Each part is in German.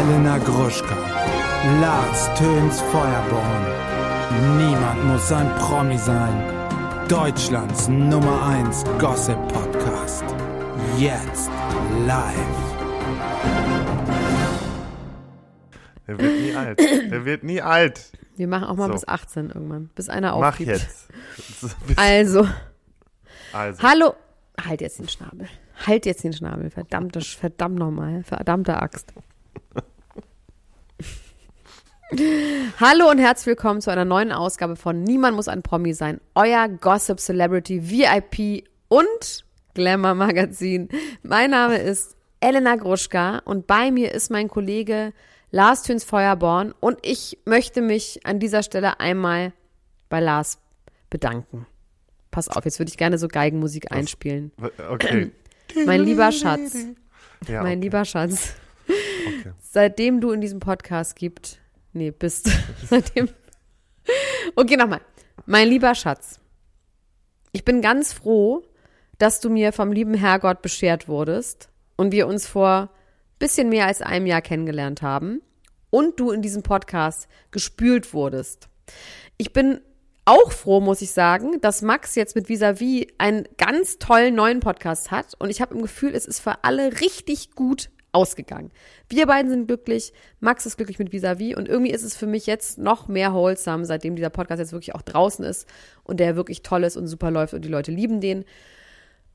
Elena Gruschka, Lars Töns Feuerborn. Niemand muss ein Promi sein. Deutschlands Nummer 1 Gossip Podcast. Jetzt live. Der wird nie alt. Der wird nie alt. Wir machen auch mal So. bis 18 irgendwann, bis einer Mach aufgibt. jetzt. So, bis- Also, Also, hallo. Halt jetzt den Schnabel. Halt jetzt den Schnabel. Verdammte, verdammt nochmal. Verdammte Axt. Hallo und herzlich willkommen zu einer neuen Ausgabe von Niemand muss ein Promi sein. Euer Gossip Celebrity VIP und Glamour Magazin. Mein Name ist Elena Gruschka und bei mir ist mein Kollege Lars Töns Feuerborn und ich möchte mich an dieser Stelle einmal bei Lars bedanken. Pass auf, jetzt würde ich gerne so Geigenmusik einspielen. okay. Mein lieber Schatz, Ja, mein okay. lieber Schatz, Okay. seitdem du in diesem Podcast gibt, nee, bist, seitdem, okay, nochmal. Mein lieber Schatz, ich bin ganz froh, dass du mir vom lieben Herrgott beschert wurdest und wir uns vor bisschen mehr als einem Jahr kennengelernt haben und du in diesem Podcast gespült wurdest. Ich bin auch froh, muss ich sagen, dass Max jetzt mit Visavi einen ganz tollen neuen Podcast hat und ich habe im Gefühl, es ist für alle richtig gut ausgegangen. Wir beiden sind glücklich, Max ist glücklich mit Visavi und irgendwie ist es für mich jetzt noch mehr wholesome, seitdem dieser Podcast jetzt wirklich auch draußen ist und der wirklich toll ist und super läuft und die Leute lieben den.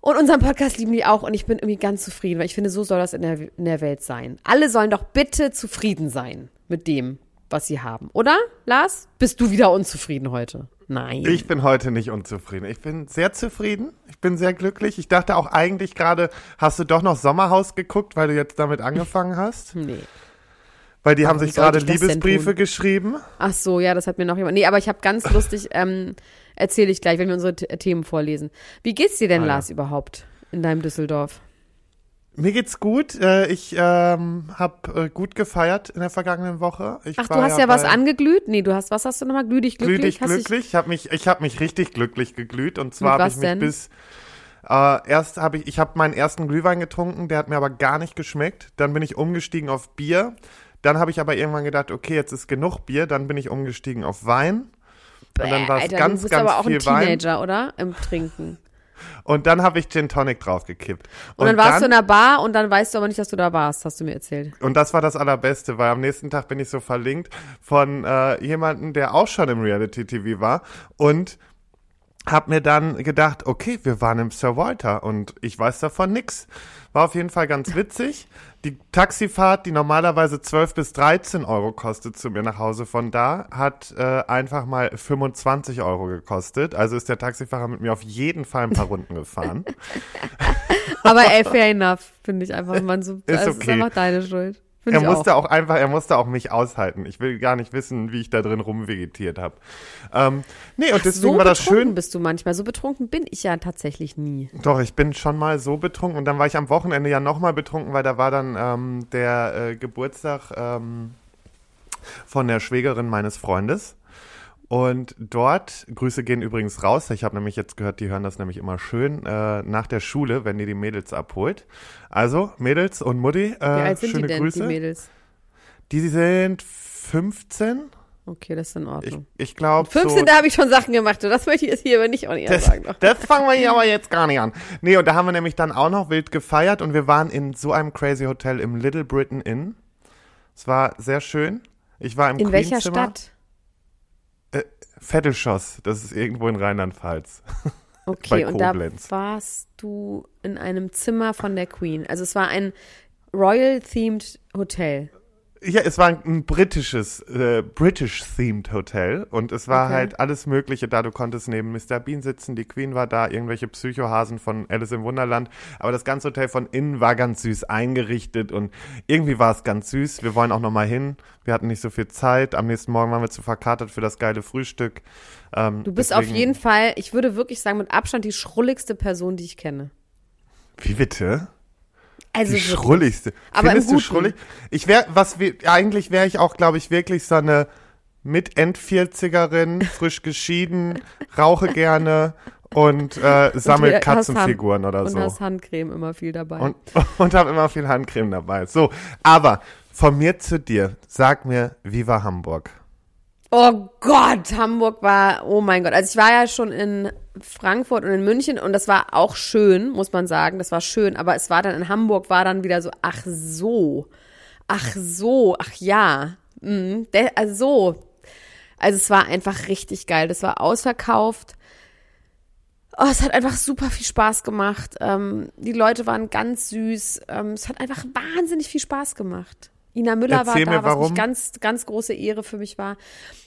Und unseren Podcast lieben die auch und ich bin irgendwie ganz zufrieden, weil ich finde, so soll das in der, in der Welt sein. Alle sollen doch bitte zufrieden sein mit dem, was sie haben. Oder, Lars? Bist du wieder unzufrieden heute? Nein. Ich bin heute nicht unzufrieden. Ich bin sehr zufrieden. Ich bin sehr glücklich. Ich dachte auch eigentlich gerade, hast du doch noch Sommerhaus geguckt, weil du jetzt damit angefangen hast? nee. Weil die Warum haben sich gerade Liebesbriefe geschrieben. Ach so, ja, das hat mir noch jemand. Nee, aber ich habe ganz lustig, ähm, erzähle ich gleich, wenn wir unsere Themen vorlesen. Wie geht's dir denn, Ah, ja. Lars, überhaupt in deinem Düsseldorf? Mir geht's gut. Äh, Ich ähm, habe äh, gut gefeiert in der vergangenen Woche. Ich Ach, du hast ja was angeglüht? Nee, du hast, was hast du nochmal? Glühdig, glücklich? Glücklich, Hast dich- glücklich. Ich habe mich, ich habe mich richtig glücklich geglüht. Und zwar habe ich mich denn? bis äh, erst habe ich, ich habe meinen ersten Glühwein getrunken, der hat mir aber gar nicht geschmeckt. Dann bin ich umgestiegen auf Bier. Dann habe ich aber irgendwann gedacht, okay, jetzt ist genug Bier. Dann bin ich umgestiegen auf Wein. Und dann war es Alter, ganz, du bist ganz aber auch viel ein Wein. Teenager, oder? Im Trinken. Und dann habe ich Gin Tonic draufgekippt. Und, dann warst du in der Bar und dann weißt du aber nicht, dass du da warst, hast du mir erzählt. Und das war das Allerbeste, weil am nächsten Tag bin ich so verlinkt von äh, jemandem, der auch schon im Reality-TV war und hab mir dann gedacht, okay, wir waren im Sir Walter und ich weiß davon nix. War auf jeden Fall ganz witzig. Die Taxifahrt, die normalerweise 12 bis 13 Euro kostet zu mir nach Hause von da, hat äh, einfach mal 25 Euro gekostet. Also ist der Taxifahrer mit mir auf jeden Fall ein paar Runden gefahren. Aber ey, fair enough, finde ich einfach. Man so, Ist also, ist okay. einfach deine Schuld. Finde Er musste auch. auch. einfach, er musste auch mich aushalten. Ich will gar nicht wissen, wie ich da drin rumvegetiert habe. Ähm, nee, und deswegen so war das schön. bist du manchmal. So betrunken bin ich ja tatsächlich nie. Doch, ich bin schon mal so betrunken und dann war ich am Wochenende ja nochmal betrunken, weil da war dann ähm, der äh, Geburtstag ähm, von der Schwägerin meines Freundes. Und dort, Grüße gehen übrigens raus, ich habe nämlich jetzt gehört, die hören das nämlich immer schön, äh, nach der Schule, wenn die die Mädels abholt. Also, Mädels und Mutti, äh, Wie alt sind schöne die denn, Grüße. die Mädels? die sind 15, Okay, das ist in Ich, Ordnung. ich glaube 15, so, da habe ich schon Sachen gemacht. du. Das möchte ich jetzt hier aber nicht auch nicht das, sagen. Noch. das fangen wir hier aber jetzt gar nicht an. Nee, und da haben wir nämlich dann auch noch wild gefeiert und wir waren in so einem crazy Hotel im Little Britain Inn. Es war sehr schön. Ich war im In welcher. Stadt? Vettelschoss, das ist irgendwo in Rheinland-Pfalz. Okay, Bei und da warst du in einem Zimmer von der Queen. Also es war ein Royal-themed Hotel. Ja, es war ein, britisches, äh, British-themed Hotel und es war Okay. halt alles Mögliche da. Du konntest neben Mr. Bean sitzen, die Queen war da, irgendwelche Psychohasen von Alice im Wunderland. Aber das ganze Hotel von innen war ganz süß eingerichtet und irgendwie war es ganz süß. Wir wollen auch noch mal hin. Wir hatten nicht so viel Zeit. Am nächsten Morgen waren wir zu verkatert für das geile Frühstück. Ähm, Du bist deswegen- auf jeden Fall, ich würde wirklich sagen, mit Abstand die schrulligste Person, die ich kenne. Wie bitte? Also die schrulligste. Aber Findest du schrullig? Ich wäre, was wir, eigentlich wäre ich auch, glaube ich, wirklich so eine mit End-40erin, frisch geschieden, rauche gerne und äh, sammel hast Katzenfiguren oder Und so. hast Handcreme immer viel dabei. Und, und habe immer viel Handcreme dabei. So, aber Von mir zu dir, sag mir, wie war Hamburg? Oh Gott, Hamburg war, oh mein Gott. Also ich war ja schon in Frankfurt und in München und das war auch schön, muss man sagen. Das war schön, aber es war dann in Hamburg, war dann wieder so, ach so, ach so, ach ja. Mhm, also so. Also es war einfach richtig geil. Das war ausverkauft. Oh, es hat einfach super viel Spaß gemacht. Ähm, die Leute waren ganz süß. Ähm, es hat einfach wahnsinnig viel Spaß gemacht. Ina Müller Erzähl war mir, da, was warum. mich ganz, ganz große Ehre für mich war.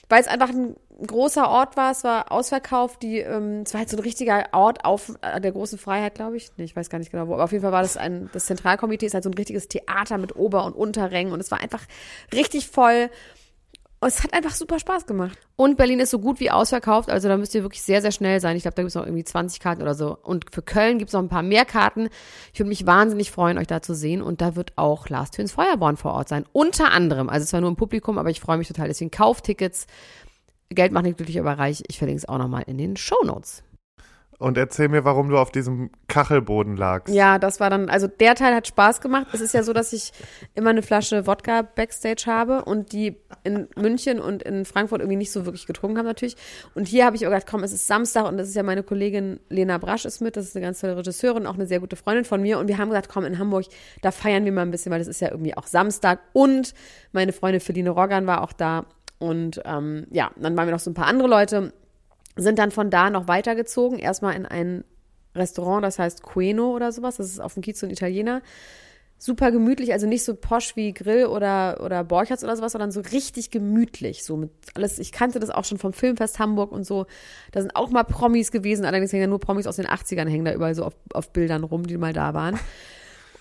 Weil es einfach ein großer Ort war, es war ausverkauft, die, ähm, es war halt so ein richtiger Ort auf äh, der großen Freiheit, glaube ich. Nee, ich weiß gar nicht genau wo, aber auf jeden Fall war das ein, das Zentralkomitee ist halt so ein richtiges Theater mit Ober- und Unterrängen und es war einfach richtig voll. Und es hat einfach super Spaß gemacht. Und Berlin ist so gut wie ausverkauft, also da müsst ihr wirklich sehr, sehr schnell sein. Ich glaube, da gibt es noch irgendwie 20 Karten oder so. Und für Köln gibt es noch ein paar mehr Karten. Ich würde mich wahnsinnig freuen, euch da zu sehen. Und da wird auch Lars Töns Feuerborn vor Ort sein. Unter anderem. Also zwar nur im Publikum, aber ich freue mich total. Deswegen kauft Tickets. Geld macht nicht glücklich, aber reich. Ich verlinke es auch nochmal in den Shownotes. Und erzähl mir, warum du auf diesem Kachelboden lagst. Ja, das war dann, also der Teil hat Spaß gemacht. Es ist ja so, dass ich immer eine Flasche Wodka Backstage habe und die in München und in Frankfurt irgendwie nicht so wirklich getrunken haben natürlich. Und hier habe ich auch gedacht, komm, es ist Samstag und das ist ja meine Kollegin Lena Brasch ist mit, das ist eine ganz tolle Regisseurin, auch eine sehr gute Freundin von mir. Und wir haben gesagt, komm, in Hamburg, da feiern wir mal ein bisschen, weil das ist ja irgendwie auch Samstag. Und meine Freundin Feline Roggan war auch da. Und ähm, ja, dann waren wir noch so ein paar andere Leute sind dann von da noch weitergezogen, erstmal in ein Restaurant, das heißt Queno oder sowas, das ist auf dem Kiez so ein Italiener. Super gemütlich, also nicht so posch wie Grill oder, oder Borchertz oder sowas, sondern so richtig gemütlich. So mit alles, ich kannte das auch schon vom Filmfest Hamburg und so. Da sind auch mal Promis gewesen, allerdings hängen ja nur Promis aus den 80ern, hängen da überall so auf, auf Bildern rum, die mal da waren.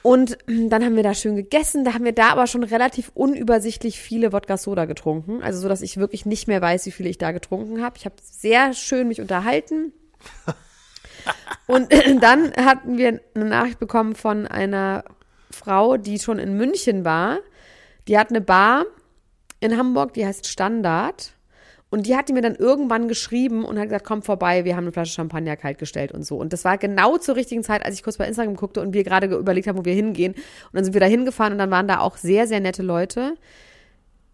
Und dann haben wir da schön gegessen. Da haben wir da aber schon relativ unübersichtlich viele Wodka Soda getrunken. Also so, dass ich wirklich nicht mehr weiß, wie viele ich da getrunken habe. Ich habe sehr schön mich unterhalten. Und dann hatten wir eine Nachricht bekommen von einer Frau, die schon in München war. Die hat eine Bar in Hamburg, die heißt Standard. Und die hat die mir dann irgendwann geschrieben und hat gesagt, komm vorbei, wir haben eine Flasche Champagner kalt gestellt und so. Und das war genau zur richtigen Zeit, als ich kurz bei Instagram guckte und wir gerade überlegt haben, wo wir hingehen. Und dann sind wir da hingefahren und dann waren da auch sehr, sehr nette Leute.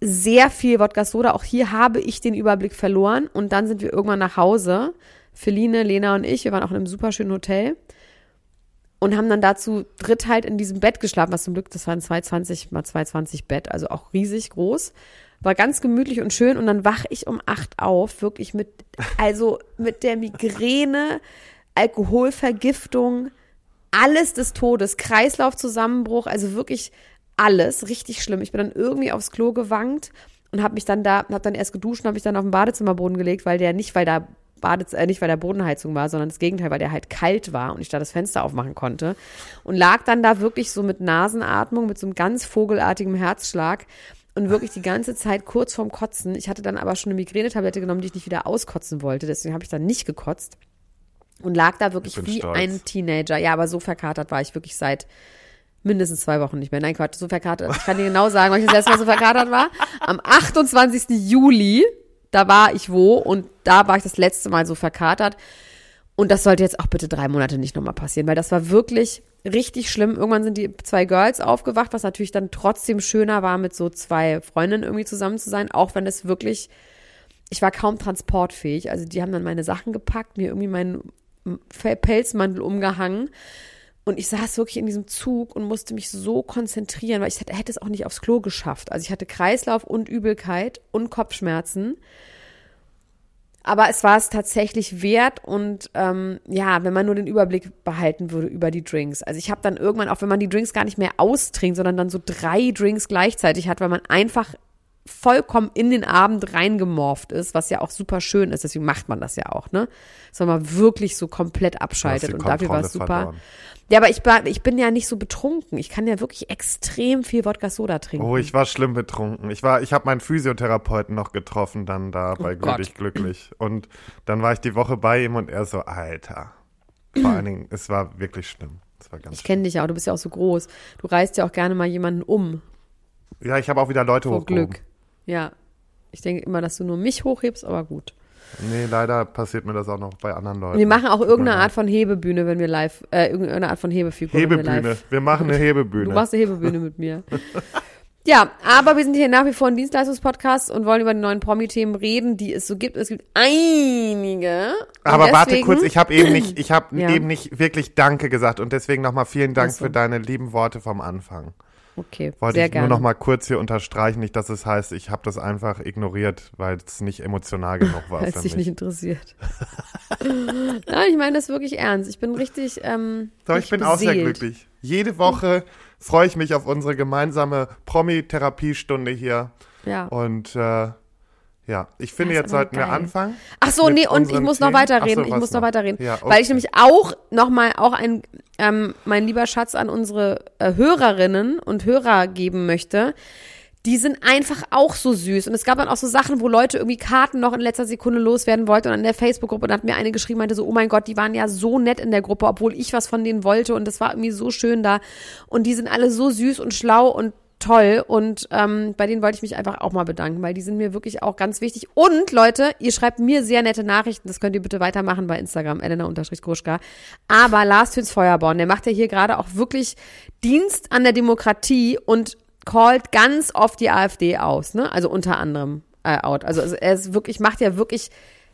Sehr viel Wodka Soda. Auch hier habe ich den Überblick verloren. Und dann sind wir irgendwann nach Hause. Feline, Lena und ich, wir waren auch in einem super schönen Hotel. Und haben dann dazu dritt halt in diesem Bett geschlafen, was zum Glück, das war ein 220 mal 220 Bett, also auch riesig groß war ganz gemütlich und schön und dann wache ich um acht auf, wirklich mit, also mit der Migräne, Alkoholvergiftung, alles des Todes, Kreislaufzusammenbruch, also wirklich alles, richtig schlimm. Ich bin dann irgendwie aufs Klo gewankt und habe mich dann da, habe dann erst geduscht und habe mich dann auf den Badezimmerboden gelegt, weil der nicht, weil da Badez äh, nicht weil der Bodenheizung war, sondern das Gegenteil, weil der halt kalt war und ich da das Fenster aufmachen konnte und lag dann da wirklich so mit Nasenatmung, mit so einem ganz vogelartigen Herzschlag und wirklich die ganze Zeit kurz vorm Kotzen. Ich hatte dann aber schon eine Migränetablette genommen, die ich nicht wieder auskotzen wollte. Deswegen habe ich dann nicht gekotzt und lag da wirklich wie stolz. ein Teenager. Ja, aber so verkatert war ich wirklich seit mindestens zwei Wochen nicht mehr. Nein, Quatsch, so verkatert. Ich kann dir genau sagen, wann ich das letzte Mal so verkatert war. Am 28. Juli, da war ich wo und da war ich das letzte Mal so verkatert. Und das sollte jetzt auch bitte drei Monate nicht nochmal passieren, weil das war wirklich richtig schlimm. Irgendwann sind die zwei Girls aufgewacht, was natürlich dann trotzdem schöner war, mit so zwei Freundinnen irgendwie zusammen zu sein, auch wenn es wirklich, ich war kaum transportfähig. Also die haben dann meine Sachen gepackt, mir irgendwie meinen Pelzmantel umgehangen. Und ich saß wirklich in diesem Zug und musste mich so konzentrieren, weil ich hätte, es auch nicht aufs Klo geschafft. Also ich hatte Kreislauf und Übelkeit und Kopfschmerzen. Aber es war es tatsächlich wert und ähm, ja, wenn man nur den Überblick behalten würde über die Drinks. Also ich habe dann irgendwann, auch wenn man die Drinks gar nicht mehr austrinkt, sondern dann so drei Drinks gleichzeitig hat, weil man einfach vollkommen in den Abend reingemorpht ist, was ja auch super schön ist. Deswegen macht man das ja auch, ne? Dass man wirklich so komplett abschaltet und dafür war es super. verloren. Ja, aber ich, ich bin ja nicht so betrunken. Ich kann ja wirklich extrem viel Wodka Soda trinken. Oh, ich war schlimm betrunken. Ich war, ich habe meinen Physiotherapeuten noch getroffen, dann da bei Oh. Glücklich Glücklich. Und dann war ich die Woche bei ihm und er so, Alter. Vor allen Dingen, es war wirklich schlimm. Es war ganz ich kenne dich ja auch, du bist ja auch so groß. Du reißt ja auch gerne mal jemanden um. Ja, ich habe auch wieder Leute vor hochgehoben. Glück. Ja. Ich denke immer, dass du nur mich hochhebst, aber gut. Nee, leider passiert mir das auch noch bei anderen Leuten. Wir machen auch irgendeine. Art von Hebebühne, wenn wir live, äh, irgendeine Art von Hebefigur, wenn wir Hebebühne. live. Wir machen eine Du Hebebühne. machst eine Hebebühne mit mir. Ja, aber wir sind hier nach wie vor ein Dienstleistungspodcast und wollen über die neuen Promi-Themen reden, die es so gibt. Es gibt einige. Aber warte kurz, ich habe eben nicht, ich habe Ja. eben nicht wirklich Danke gesagt und deswegen nochmal vielen Dank Ach so. für deine lieben Worte vom Anfang. Okay, Wollte sehr ich gerne. nur nochmal kurz hier unterstreichen, nicht, dass es heißt, ich habe das einfach ignoriert, weil es nicht emotional genug war Weil es dich nicht interessiert. Nein, ich meine das wirklich ernst. Ich bin richtig. Ähm, So, ich bin auch sehr beseelt. glücklich. Jede Woche freue ich mich auf unsere gemeinsame Promi-Therapiestunde hier. Ja. Und äh, ja, ich finde, jetzt sollten wir anfangen. Ach so, nee, und ich muss noch Themen. weiterreden. So, ich muss noch noch? weiterreden. Ja, Weil ich okay. nämlich auch nochmal auch ein, ähm, mein lieber Schatz an unsere äh, Hörerinnen und Hörer geben möchte. Die sind einfach auch so süß. Und es gab dann auch so Sachen, wo Leute irgendwie Karten noch in letzter Sekunde loswerden wollten. Und an der Facebook-Gruppe, da hat mir eine geschrieben, meinte so, oh mein Gott, die waren ja so nett in der Gruppe, obwohl ich was von denen wollte. Und das war irgendwie so schön da. Und die sind alle so süß und schlau und toll. Und ähm, bei denen wollte ich mich einfach auch mal bedanken, weil die sind mir wirklich auch ganz wichtig. Und Leute, ihr schreibt mir sehr nette Nachrichten. Das könnt ihr bitte weitermachen bei Instagram, Elena-Gruschka. Aber Lars Töns Feuerborn, der macht ja hier gerade auch wirklich Dienst an der Demokratie und callt ganz oft die AfD aus, ne? Also unter anderem äh, out. Also, also er ist wirklich, macht ja wirklich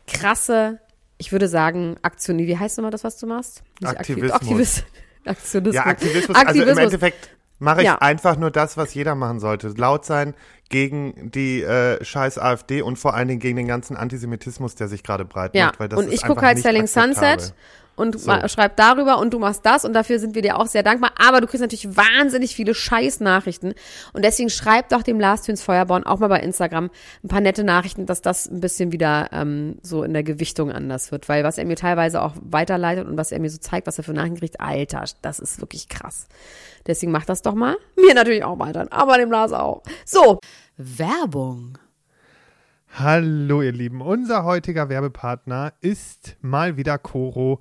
krasse, ich würde sagen, Aktion. Wie heißt nochmal das, was du machst? Nicht Aktiv- Aktivismus. Aktivis Aktionismus. Ja, Aktivismus, also im Aktivismus. Endeffekt mache ich Ja. einfach nur das, was jeder machen sollte. Laut sein gegen die äh, scheiß AfD und vor allen Dingen gegen den ganzen Antisemitismus, der sich gerade breit Ja, macht. Weil das und ich gucke halt Selling. Sunset und So. schreib darüber und du machst das und dafür sind wir dir auch sehr dankbar. Aber du kriegst natürlich wahnsinnig viele Scheiß-Nachrichten und deswegen schreib doch dem Lars Töns Feuerborn auch mal bei Instagram ein paar nette Nachrichten, dass das ein bisschen wieder ähm, so in der Gewichtung anders wird. Weil was er mir teilweise auch weiterleitet und was er mir so zeigt, was er für Nachrichten kriegt, Alter, das ist wirklich krass. Deswegen mach das doch mal. Mir natürlich auch weiter, aber dem Lars auch. So, Werbung. Hallo ihr Lieben, unser heutiger Werbepartner ist mal wieder Coro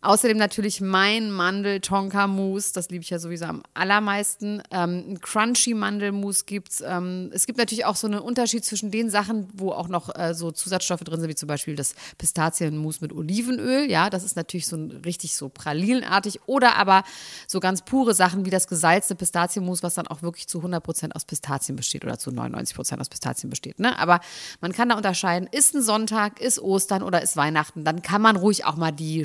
Außerdem natürlich mein Mandel-Tonka-Mousse, das liebe ich ja sowieso am allermeisten. Ähm, ein Crunchy-Mandelmousse gibt's. Ähm, es gibt natürlich auch so einen Unterschied zwischen den Sachen, wo auch noch äh, so Zusatzstoffe drin sind, wie zum Beispiel das Pistazienmousse mit Olivenöl. Ja, das ist natürlich so ein, richtig so pralinenartig. Oder aber so ganz pure Sachen wie das gesalzte Pistazienmus, was dann auch wirklich zu 100% aus Pistazien besteht oder zu 99% aus Pistazien besteht. Ne? Aber man kann da unterscheiden, ist ein Sonntag, ist Ostern oder ist Weihnachten, dann kann man ruhig auch mal die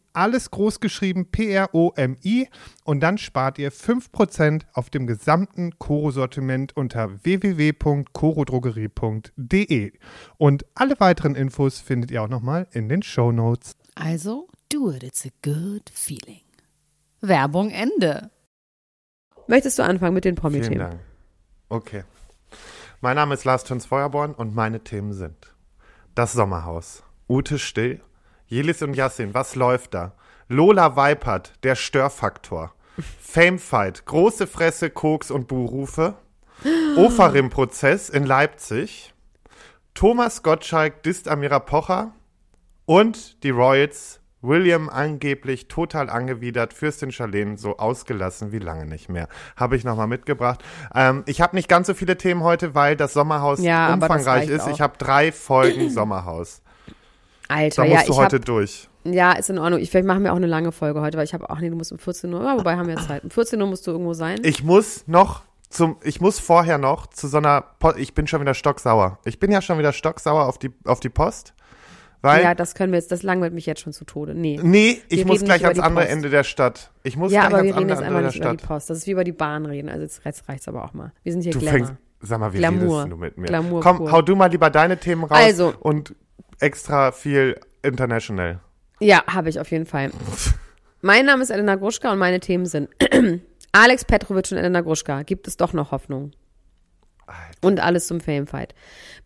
alles groß geschrieben P-R-O-M-I und dann spart ihr 5% auf dem gesamten Koro-Sortiment unter www.korodrogerie.de. Und alle weiteren Infos findet ihr auch nochmal in den Show Notes. Also, do it, it's a good feeling. Werbung Ende. Möchtest du anfangen mit den Vielen Promi-Themen? Dank. Okay. Mein Name ist Lars Töns Feuerborn und meine Themen sind das Sommerhaus, Ute Still, Jelis und Yassin, was läuft da? Lola Weipert, der Störfaktor, Famefight, große Fresse, Koks und Buhrufe, Ofarim-Prozess in Leipzig, Thomas Gottschalk disst Amira Pocher und die Royals, William angeblich total angewidert, Fürstin Charlene so ausgelassen wie lange nicht mehr. Habe ich nochmal mitgebracht. Ähm, ich habe nicht ganz so viele Themen heute, weil das Sommerhaus Ja, das umfangreich reicht ist. auch. Ich habe drei Folgen Sommerhaus. Alter, Da ja, musst du ich heute hab, durch. ja, ist in Ordnung. Ich, vielleicht machen wir auch eine lange Folge heute, weil ich habe auch, nee, du musst um 14 Uhr, ja, wobei haben wir ja Zeit. Um 14 Uhr musst du irgendwo sein. Ich muss noch zum, ich muss vorher noch zu so einer, Po- ich bin schon wieder stocksauer. Ich bin ja schon wieder stocksauer auf die, auf die Post, weil, ja, das können wir jetzt, das langweilt mich jetzt schon zu Tode. Nee. nee, ich muss gleich ans andere Post. Ende der Stadt. Ich muss Ja, gleich aber wir ans reden jetzt einmal nicht über die Stadt. Post. Das ist wie über die Bahn reden. Also jetzt reizt reicht's aber auch mal. Wir sind hier Du Glamour. fängst, sag mal, wie Glamour. redest du mit mir? Glamour Komm, pur. hau du mal lieber deine Themen raus Also. und extra viel international. Ja, habe ich auf jeden Fall. mein Name ist Elena Gruschka und meine Themen sind Alex Petrovic und Elena Gruschka. Gibt es doch noch Hoffnung? Und alles zum Famefight.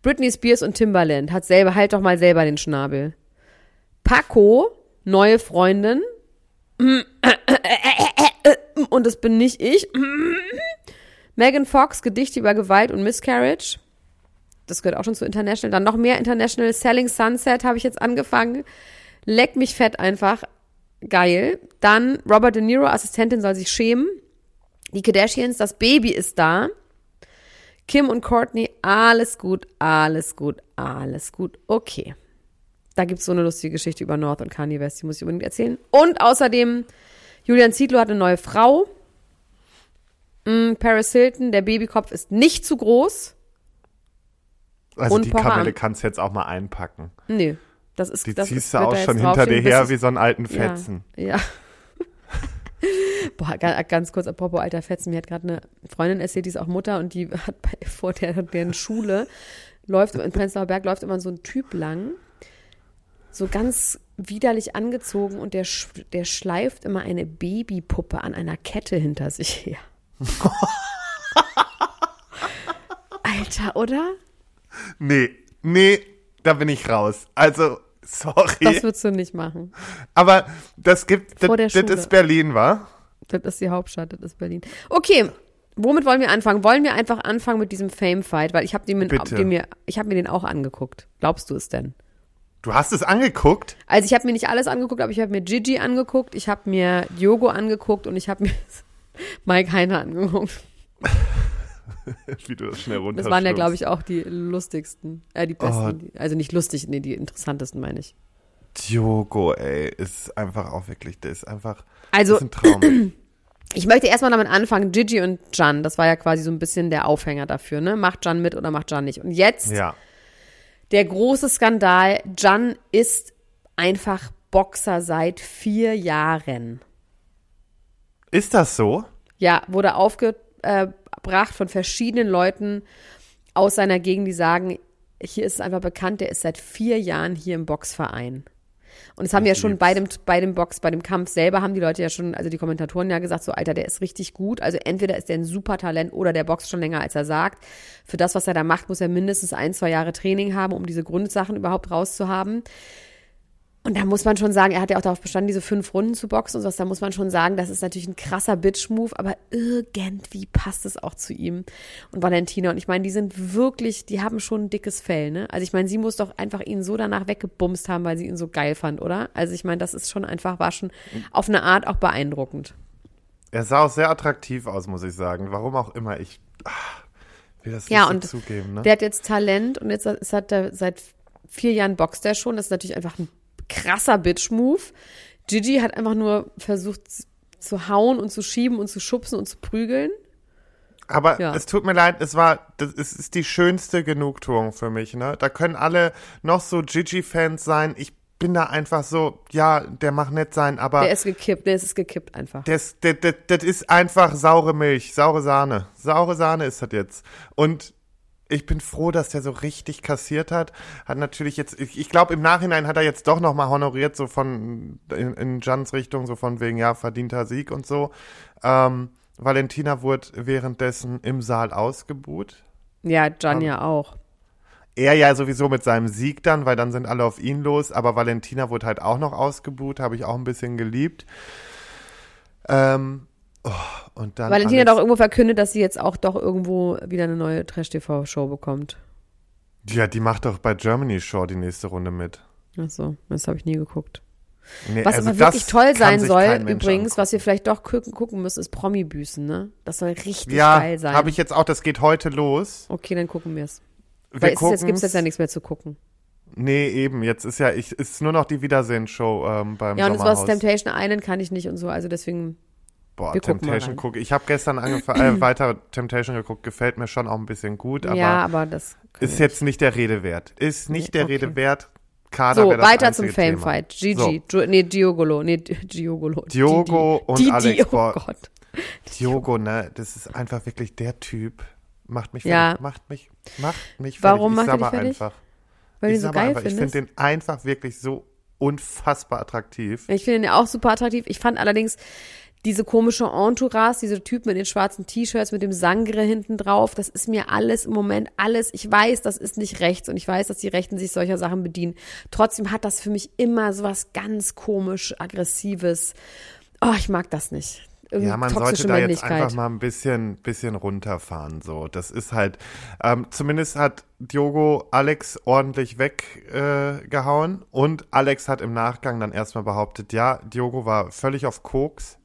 Britney Spears und Timbaland hat selber, halt doch mal selber den Schnabel. Paco, neue Freundin. Und das bin nicht ich. Megan Fox, Gedichte über Gewalt und Miscarriage. Das gehört auch schon zu International. Dann noch mehr International. Selling Sunset habe ich jetzt angefangen. Leck mich fett einfach. Geil. Dann Robert De Niro, Assistentin soll sich schämen. Die Kardashians, das Baby ist da. Kim und Courtney, alles gut, alles gut, alles gut. Okay. Da gibt es so eine lustige Geschichte über North und Kanye West, die muss ich unbedingt erzählen. Und außerdem, Julian Zietlow hat eine neue Frau. Mm, Paris Hilton, der Babykopf ist nicht zu groß. Also Und die Pocher Kamelle am- kannst du jetzt auch mal einpacken. Nee, das ist Die das ziehst du auch schon hinter dir her wie so einen alten Fetzen. Ja. ja. Boah, ga- ganz kurz, apropos alter Fetzen, mir hat gerade eine Freundin erzählt, die ist auch Mutter und die hat bei, vor der, deren Schule läuft, in Prenzlauer Berg läuft immer so ein Typ lang, so ganz widerlich angezogen und der, der schleift immer eine Babypuppe an einer Kette hinter sich her. Alter, oder? Nee, nee, da bin ich raus. Also, sorry. Das würdest du nicht machen. Aber das gibt, das, das ist Berlin, wa? Das ist die Hauptstadt, das ist Berlin. Okay, womit wollen wir anfangen? Wollen wir einfach anfangen mit diesem Fame-Fight? Weil ich habe mir, ich hab mir den auch angeguckt. Glaubst du es denn? Du hast es angeguckt? Also ich habe mir nicht alles angeguckt, aber ich habe mir Gigi angeguckt, ich habe mir Diogo angeguckt und ich habe mir Mike Heiner angeguckt. Wie du das schnell runter Das waren ja, glaube ich, auch die lustigsten, äh, die besten. Oh. Also nicht lustig, nee, die interessantesten meine ich. Diogo, ey, ist einfach auch wirklich, der ist einfach, Also ist ein Traum. Ich möchte erstmal damit anfangen, Gigi und Jan, das war ja quasi so ein bisschen der Aufhänger dafür, ne? Macht Jan mit oder macht Jan nicht? Und jetzt ja. der große Skandal, Jan ist einfach Boxer seit vier Jahren. Ist das so? Ja, wurde aufgebracht von verschiedenen Leuten aus seiner Gegend, die sagen, hier ist es einfach bekannt, der ist seit vier Jahren hier im Boxverein. Und es haben Ich ja schon bei dem, bei dem Box, bei dem Kampf selber haben die Leute ja schon, also die Kommentatoren ja gesagt, so Alter, der ist richtig gut. Also entweder ist der ein super Talent oder der boxt schon länger, als er sagt. Für das, was er da macht, muss er mindestens ein, zwei Jahre Training haben, um diese Grundsachen überhaupt rauszuhaben. Und da muss man schon sagen, er hat ja auch darauf bestanden, diese fünf Runden zu boxen und sowas. Da muss man schon sagen, das ist natürlich ein krasser Bitch-Move, aber irgendwie passt es auch zu ihm und Valentina. Und ich meine, die sind wirklich, die haben schon ein dickes Fell, ne? Also ich meine, sie muss doch einfach ihn so danach weggebumst haben, weil sie ihn so geil fand, oder? Also ich meine, das ist schon einfach, war schon auf eine Art auch beeindruckend. Er sah auch sehr attraktiv aus, muss ich sagen. Warum auch immer. Ich ah, will das Ja, nicht so zugeben. Ne? Der hat jetzt Talent und jetzt ist- hat er seit vier Jahren boxt er schon. Das ist natürlich einfach ein krasser Bitch-Move. Gigi hat einfach nur versucht zu hauen und zu schieben und zu schubsen und zu prügeln. Aber Ja. es tut mir leid, es war, das ist, ist die schönste Genugtuung für mich, ne? Da können alle noch so Gigi-Fans sein. Ich bin da einfach so, ja, der mag nett sein, aber Der ist gekippt. Der ist gekippt einfach. das, das, das, das ist einfach saure Milch, saure Sahne. Saure Sahne ist das jetzt. Und ich bin froh, dass der so richtig kassiert hat. Hat natürlich jetzt, ich, ich glaube, im Nachhinein hat er jetzt doch nochmal honoriert, so von, in, in Jans Richtung, so von wegen, ja, verdienter Sieg und so. Ähm, Valentina wurde währenddessen im Saal ausgebuht. Ja, Gian ja auch. Er ja sowieso mit seinem Sieg dann, weil dann sind alle auf ihn los, aber Valentina wurde halt auch noch ausgebuht, habe ich auch ein bisschen geliebt. Ähm, oh, und dann Valentina hat Alex- auch irgendwo verkündet, dass sie jetzt auch doch irgendwo wieder eine neue Trash-TV-Show bekommt. Ja, die macht doch bei Germany Show die nächste Runde mit. Ach so, das habe ich nie geguckt. Nee, Was also aber wirklich toll sein soll, übrigens, angucken. was wir vielleicht doch gucken, müssen, ist Promi-Büßen, ne? Das soll richtig ja, geil sein. habe ich jetzt auch, das geht heute los. okay, dann gucken wir es. Wir Weil es ist jetzt, gibt's gucken's. jetzt ja nichts mehr zu gucken. Nee, eben, jetzt ist ja, ich, ist nur noch die Wiedersehen-Show ähm, beim Ja, und das war. Temptation Island kann ich nicht und so, also deswegen, Boah, wir Temptation gucke. Ich habe gestern angefangen, äh, weiter Temptation geguckt, gefällt mir schon auch ein bisschen gut, aber ja, aber das ist jetzt nicht der Rede wert. Ist nicht Nee, der okay. Rede wert. Kader So, weiter zum. Famefight. Gigi, So, Gio, nee, Giogolo, nee, Giogolo. Diogo Didi. und Didi, Alex, oh. Gott. Diogo, ne, das ist einfach wirklich der Typ. Macht mich Ja. fertig, macht mich, macht mich Warum fertig. macht Ich er fertig? einfach. Weil ich so geil einfach. Ich finde den einfach wirklich so unfassbar attraktiv. Ich finde ihn ja auch super attraktiv. Ich fand allerdings diese komische Entourage, diese Typen mit den schwarzen T-Shirts mit dem Sangre hinten drauf, das ist mir alles im Moment alles. Ich weiß, das ist nicht rechts und ich weiß, dass die Rechten sich solcher Sachen bedienen. Trotzdem hat das für mich immer so was ganz komisch aggressives. Oh, ich mag das nicht. Irgendwie Ja, man sollte da jetzt einfach mal ein bisschen, bisschen runterfahren. So, das ist halt. Ähm, zumindest hat Diogo Alex ordentlich weggehauen äh, und Alex hat im Nachgang dann erstmal behauptet, ja, Diogo war völlig auf Koks.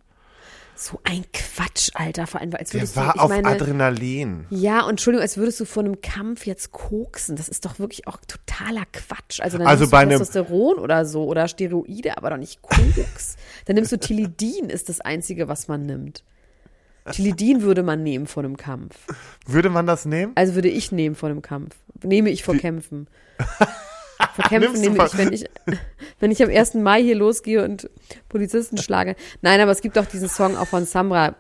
So ein Quatsch, Alter. Vor allem, als Der würdest du, war ich auf meine, Adrenalin. Ja, und Entschuldigung, als würdest du vor einem Kampf jetzt koksen. Das ist doch wirklich auch totaler Quatsch. Also dann Also nimmst bei du einem- Testosteron oder so oder Steroide, aber doch nicht Koks. dann nimmst du Tilidin, ist das Einzige, was man nimmt. Tilidin würde man nehmen vor einem Kampf. Würde man das nehmen? Also würde ich nehmen vor einem Kampf. Nehme ich vor. Vor Kämpfen Du nehme ich, wenn ich, wenn ich am 1. Mai hier losgehe und Polizisten schlage. Nein, aber es gibt auch diesen Song auch von Samra.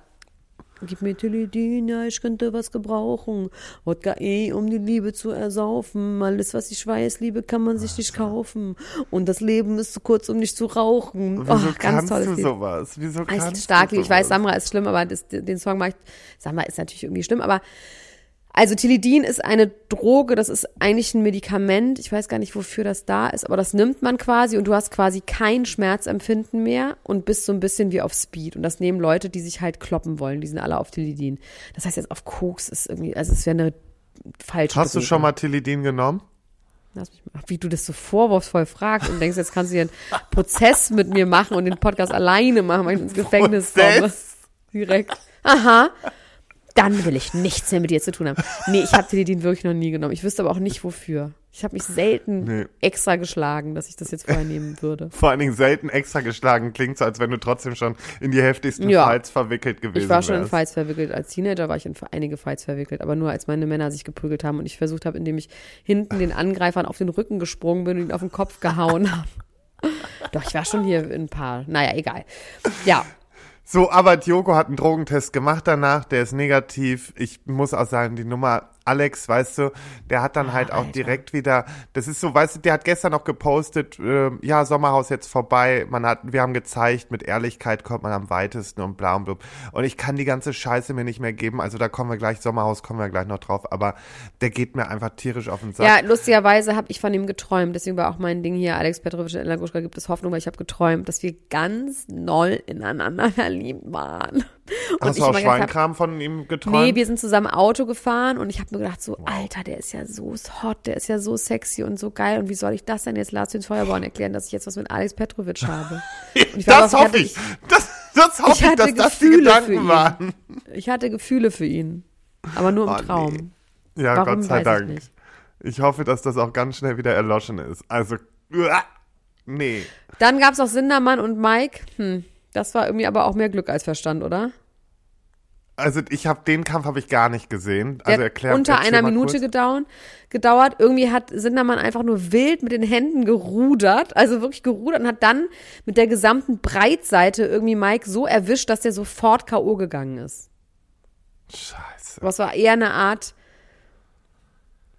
Gib mir Tilidin, ja, ich könnte was gebrauchen. Wodka eh, um die Liebe zu ersaufen. Alles, was ich weiß, Liebe, kann man sich nicht kaufen. Und das Leben ist zu kurz, um nicht zu rauchen. Wieso Oh, ganz kannst tolles du Lied. sowas? Wieso Es kannst stark, du ich weiß, sowas? Samra ist schlimm, aber das, den Song mache ich. Samra ist natürlich irgendwie schlimm, aber also Tilidin ist eine Droge, das ist eigentlich ein Medikament. Ich weiß gar nicht, wofür das da ist, aber das nimmt man quasi und du hast quasi kein Schmerzempfinden mehr und bist so ein bisschen wie auf Speed. Und das nehmen Leute, die sich halt kloppen wollen, die sind alle auf Tilidin. Das heißt jetzt auf Koks ist irgendwie, also es wäre eine falsche Hast du schon mal Tilidin genommen? Lass mich mal. Wie du das so vorwurfsvoll fragst und denkst, jetzt kannst du hier einen Prozess mit mir machen und den Podcast alleine machen, weil ich ins Gefängnis komme. Direkt. Aha. Dann will ich nichts mehr mit dir zu tun haben. Nee, ich habe Tilidin wirklich noch nie genommen. Ich wüsste aber auch nicht, wofür. Ich habe mich selten Nee. extra geschlagen, dass ich das jetzt vorher nehmen würde. Vor allen Dingen selten extra geschlagen. Klingt so, als wenn du trotzdem schon in die heftigsten Ja. Fights verwickelt gewesen Ich war schon in wärst. Fights verwickelt. Als Teenager war ich in einige Fights verwickelt, aber nur als meine Männer sich geprügelt haben und ich versucht habe, indem ich hinten den Angreifern auf den Rücken gesprungen bin und ihn auf den Kopf gehauen habe. Doch, ich war schon hier in ein paar. Naja, egal. Ja, So, aber Diogo hat einen Drogentest gemacht danach, der ist negativ. Ich muss auch sagen, die Nummer Alex, weißt du, der hat dann halt auch Ah, Alter. direkt wieder, das ist so, weißt du, der hat gestern noch gepostet, äh, ja, Sommerhaus jetzt vorbei, man hat, wir haben gezeigt, mit Ehrlichkeit kommt man am weitesten und bla und blub. Und ich kann die ganze Scheiße mir nicht mehr geben, also da kommen wir gleich, Sommerhaus kommen wir gleich noch drauf, aber der geht mir einfach tierisch auf den Sack. Ja, lustigerweise habe ich von ihm geträumt. Deswegen war auch mein Ding hier, Alex Petrovic und Ella Gruschka gibt es Hoffnung, weil ich habe geträumt, dass wir ganz doll ineinander verliebt waren. Und Hast ich du auch gedacht hab, Schweinkram von ihm geträumt? Nee, wir sind zusammen Auto gefahren und ich habe nur gedacht so, Alter, der ist ja so hot, der ist ja so sexy und so geil und wie soll ich das denn jetzt Lars den Feuerborn erklären, dass ich jetzt was mit Alex Petrovic habe? Ich das hoffe ich. Das, Das hoffe ich, hatte dass das die Gefühle für Gedanken ihn. waren. Ich hatte Gefühle für ihn. Aber nur im Oh, nee. Traum. Ja, Warum, Gott sei ich Dank. nicht. Ich hoffe, dass das auch ganz schnell wieder erloschen ist. Also, nee. Dann gab es auch Sindermann und Mike. Hm, das war irgendwie aber auch mehr Glück als Verstand, oder? Also ich habe den Kampf habe ich gar nicht gesehen. Der Also hat erklär unter einer Minute gedauert, gedauert. Irgendwie hat Sindermann einfach nur wild mit den Händen gerudert, also wirklich gerudert und hat dann mit der gesamten Breitseite irgendwie Mike so erwischt, dass der sofort K.O. gegangen ist. Scheiße. Es war eher eine Art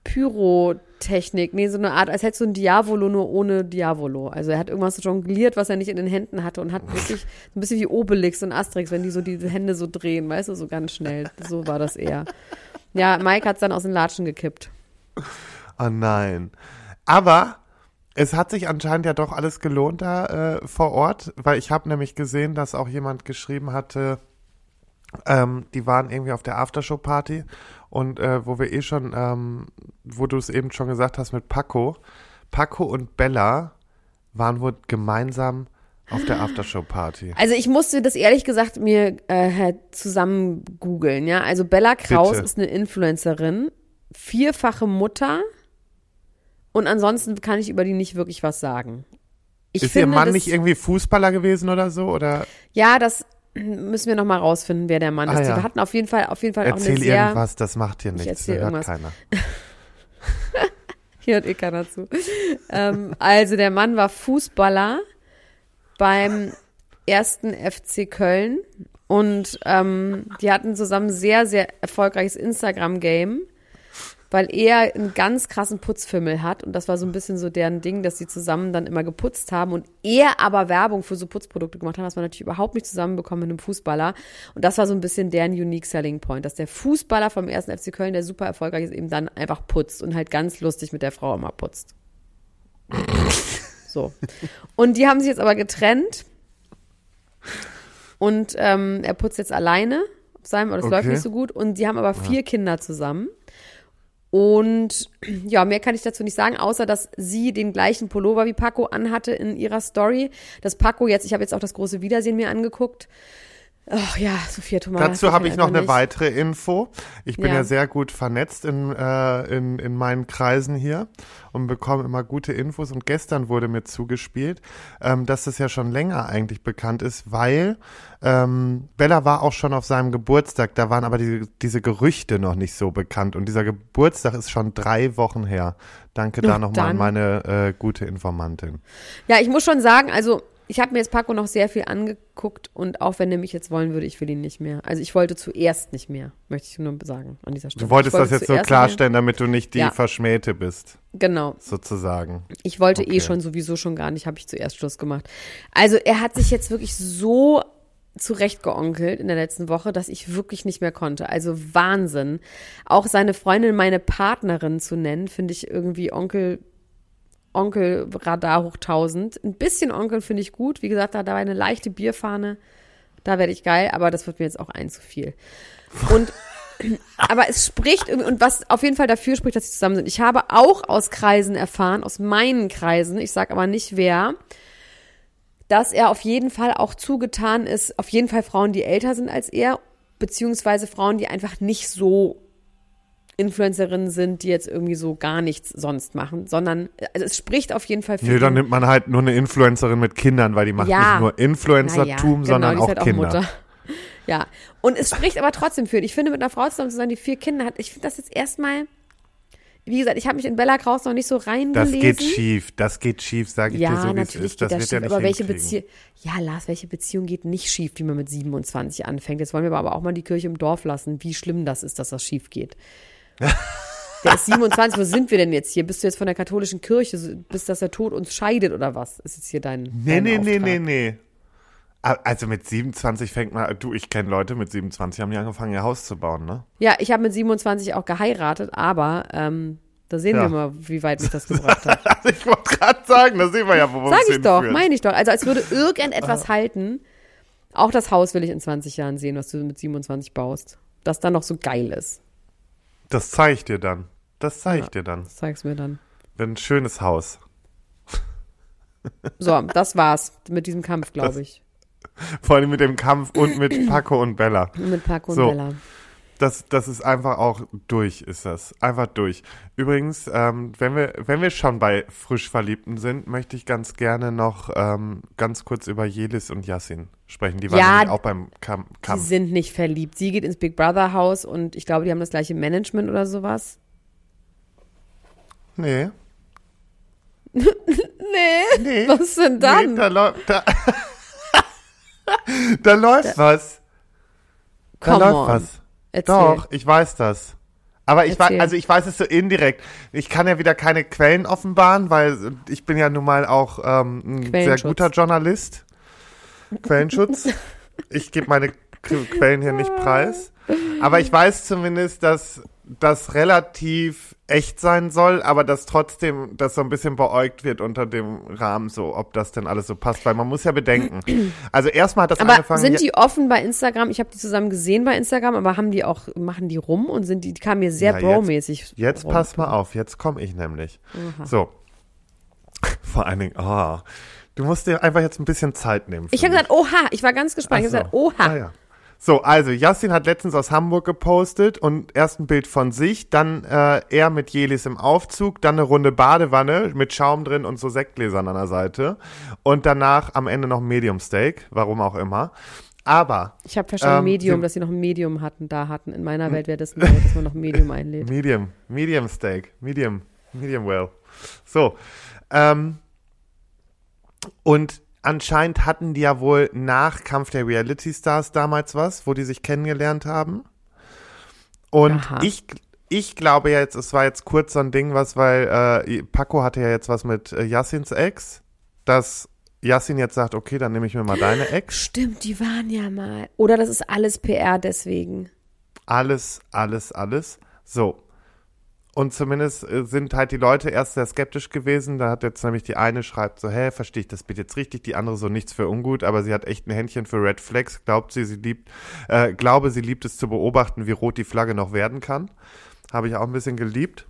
Pyrotechnik. Nee, so eine Art, als hättest du ein Diavolo nur ohne Diavolo. Also er hat irgendwas jongliert, was er nicht in den Händen hatte und hat wirklich so ein bisschen wie Obelix und Asterix, wenn die so diese Hände so drehen, weißt du, so ganz schnell. So war das eher. Ja, Mike hat es dann aus den Latschen gekippt. Oh nein. Aber es hat sich anscheinend ja doch alles gelohnt da äh, vor Ort, weil ich habe nämlich gesehen, dass auch jemand geschrieben hatte, ähm, die waren irgendwie auf der Aftershow-Party und äh, wo wir eh schon, ähm, wo du es eben schon gesagt hast mit Paco, Paco und Bella waren wohl gemeinsam auf der Aftershow-Party. Also ich musste das ehrlich gesagt mir äh, zusammen googeln, ja. Also Bella Kraus Bitte. ist eine Influencerin, vierfache Mutter und ansonsten kann ich über die nicht wirklich was sagen. Ich Ist ihr finde, Mann das, nicht irgendwie Fußballer gewesen oder so? Oder Ja, das müssen wir noch mal rausfinden, wer der Mann Ah, ist. ja. Die hatten auf jeden Fall, auf jeden Fall auch erzähl eine sehr. irgendwas, das macht hier nichts, erzähl hört irgendwas. keiner. Hier hört eh keiner zu. ähm, also der Mann war Fußballer beim ersten FC Köln und ähm, die hatten zusammen sehr, sehr erfolgreiches Instagram-Game, weil er einen ganz krassen Putzfimmel hat und das war so ein bisschen so deren Ding, dass sie zusammen dann immer geputzt haben und er aber Werbung für so Putzprodukte gemacht hat, was man natürlich überhaupt nicht zusammenbekommen mit einem Fußballer und das war so ein bisschen deren Unique Selling Point, dass der Fußballer vom ersten FC Köln, der super erfolgreich ist, eben dann einfach putzt und halt ganz lustig mit der Frau immer putzt. So. Und die haben sich jetzt aber getrennt. Und ähm, er putzt jetzt alleine auf seinem, aber das läuft Okay. nicht so gut. Und die haben aber vier Kinder zusammen. Und ja, mehr kann ich dazu nicht sagen, außer dass sie den gleichen Pullover wie Paco anhatte in ihrer Story. Dass Paco jetzt, ich habe jetzt auch das große Wiedersehen mir angeguckt. Ach ja, Sophia Thomas. Dazu habe ich noch eine nicht. weitere Info. Ich bin ja, Ja. sehr gut vernetzt in, äh, in, in meinen Kreisen hier und bekomme immer gute Infos. Und gestern wurde mir zugespielt, ähm, dass das ja schon länger eigentlich bekannt ist, weil ähm, Bella war auch schon auf seinem Geburtstag. Da waren aber diese, diese Gerüchte noch nicht so bekannt. Und dieser Geburtstag ist schon drei Wochen her. Danke da nochmal an meine äh, gute Informantin. Ja, ich muss schon sagen, also ich habe mir jetzt Paco noch sehr viel angeguckt und auch wenn er mich jetzt wollen würde, ich will ihn nicht mehr. Also ich wollte zuerst nicht mehr, möchte ich nur sagen an dieser Stelle. Du wolltest wollte das jetzt so klarstellen, damit du nicht die Ja. Verschmähte bist, mehr. Genau. sozusagen. Ich wollte Okay. eh schon sowieso schon gar nicht, habe ich zuerst Schluss gemacht. Also er hat sich jetzt wirklich so zurechtgeonkelt in der letzten Woche, dass ich wirklich nicht mehr konnte. Also Wahnsinn. Auch seine Freundin meine Partnerin zu nennen, finde ich irgendwie Onkel Onkel Radar hoch 1000. Ein bisschen Onkel finde ich gut. Wie gesagt, da, da war eine leichte Bierfahne. Da werde ich geil, aber das wird mir jetzt auch ein zu viel. Und aber es spricht irgendwie, und was auf jeden Fall dafür spricht, dass sie zusammen sind. Ich habe auch aus Kreisen erfahren, aus meinen Kreisen, ich sage aber nicht wer, dass er auf jeden Fall auch zugetan ist, auf jeden Fall Frauen, die älter sind als er, beziehungsweise Frauen, die einfach nicht so Influencerinnen sind, die jetzt irgendwie so gar nichts sonst machen, sondern also es spricht auf jeden Fall für Nee, dann nimmt man halt nur eine Influencerin mit Kindern, weil die macht Ja. nicht nur Influencertum, sondern genau, die auch halt Kinder. Mutter. Ja, und es spricht aber trotzdem für. Ich finde, mit einer Frau zusammen zu sein, die vier Kinder hat, ich finde das jetzt erstmal, wie gesagt, ich habe mich in Bella Kraus noch nicht so Das reingelesen. geht schief, das geht schief, sage ich dir Ja, so, wie es ist. Das das wird schief, er nicht aber welche. Beziehung, ja, Lars, welche Beziehung geht nicht schief, wie man mit 27 anfängt? Jetzt wollen wir aber auch mal die Kirche im Dorf lassen, wie schlimm das ist, dass das schief geht. Der ist 27, wo sind wir denn jetzt hier? Bist du jetzt von der katholischen Kirche, bis dass der Tod uns scheidet oder was? Ist jetzt hier dein Nee, dein nee, nee, Auftrag? nee, nee. Ah, Also mit 27 fängt man, du, ich kenne Leute mit 27, haben die angefangen, ihr Haus zu bauen, ne? Ja, ich habe mit 27 auch geheiratet, aber ähm, da sehen Ja. wir mal, wie weit mich das gebracht hat. Also ich wollte gerade sagen, da sehen wir ja, wo wir Sag ich doch, meine ich doch. Also als würde irgendetwas halten. Auch das Haus will ich in 20 Jahren sehen, was du mit 27 baust. Das dann noch so geil ist. Das zeige ich dir dann. Das zeige ich Ja. dir dann. Das zeig's mir dann. Wenn ein schönes Haus. So, das war's mit diesem Kampf, glaube ich. Vor allem mit dem Kampf und mit Paco und Bella. Mit Paco So. und Bella. Das, das ist einfach auch durch, ist das. Einfach durch. Übrigens, ähm, wenn wir, wenn wir schon bei frisch Verliebten sind, möchte ich ganz gerne noch ähm, ganz kurz über Jelis und Yassin sprechen. Die waren Ja, nämlich auch beim Kam Die Kampf. sind nicht verliebt. Sie geht ins Big Brother Haus und ich glaube, die haben das gleiche Management oder sowas. Nee. Nee. Nee. Was denn dann? Nee, da läuft, da, da läuft was. Da Come läuft on. was. Erzähl. Doch, ich weiß das. Aber ich weiß, also ich weiß es so indirekt. Ich kann ja wieder keine Quellen offenbaren, weil ich bin ja nun mal auch ähm, ein sehr guter Journalist. Quellenschutz. ich gebe meine Quellen hier nicht preis. Aber ich weiß zumindest, dass das relativ echt sein soll, aber dass trotzdem das so ein bisschen beäugt wird unter dem Rahmen, so ob das denn alles so passt, weil man muss ja bedenken. Also erstmal hat das Aber angefangen. sind die offen bei Instagram? Ich habe die zusammen gesehen bei Instagram, aber haben die auch, machen die rum und sind die, die kamen mir sehr Ja, bro-mäßig. Jetzt rum. pass mal auf, jetzt komme ich nämlich. So. Vor allen Dingen, oh, du musst dir einfach jetzt ein bisschen Zeit nehmen. Ich habe gesagt, oha, ich war ganz gespannt. Ich Ach habe gesagt, oha. Ah, ja. So, also Yassin hat letztens aus Hamburg gepostet und erst ein Bild von sich, dann äh, er mit Jelis im Aufzug, dann eine Runde Badewanne mit Schaum drin und so Sektgläsern an der Seite und danach am Ende noch ein Medium Steak, warum auch immer. Aber Ich habe verstanden, Ähm, Medium, sie- dass sie noch ein Medium hatten, da hatten. In meiner Welt wäre das neu, dass man noch ein Medium einlädt. Medium, Medium Steak, Medium, Medium well. So, ähm, und anscheinend hatten die ja wohl nach Kampf der Reality Stars damals was, wo die sich kennengelernt haben. Und Aha. ich, ich glaube ja jetzt, es war jetzt kurz so ein Ding, was, weil äh, Paco hatte ja jetzt was mit äh, Yassins Ex, dass Yassin jetzt sagt, okay, dann nehme ich mir mal deine Ex. Stimmt, die waren ja mal. Oder das ist alles PR deswegen. Alles, alles, alles. So. Und zumindest äh, sind halt die Leute erst sehr skeptisch gewesen. Da hat jetzt nämlich die eine schreibt so, hä, verstehe ich das bitte jetzt richtig? Die andere so nichts für ungut, aber sie hat echt ein Händchen für Red Flags. Glaubt sie, sie liebt, äh, glaube, sie liebt es zu beobachten, wie rot die Flagge noch werden kann. Habe ich auch ein bisschen geliebt.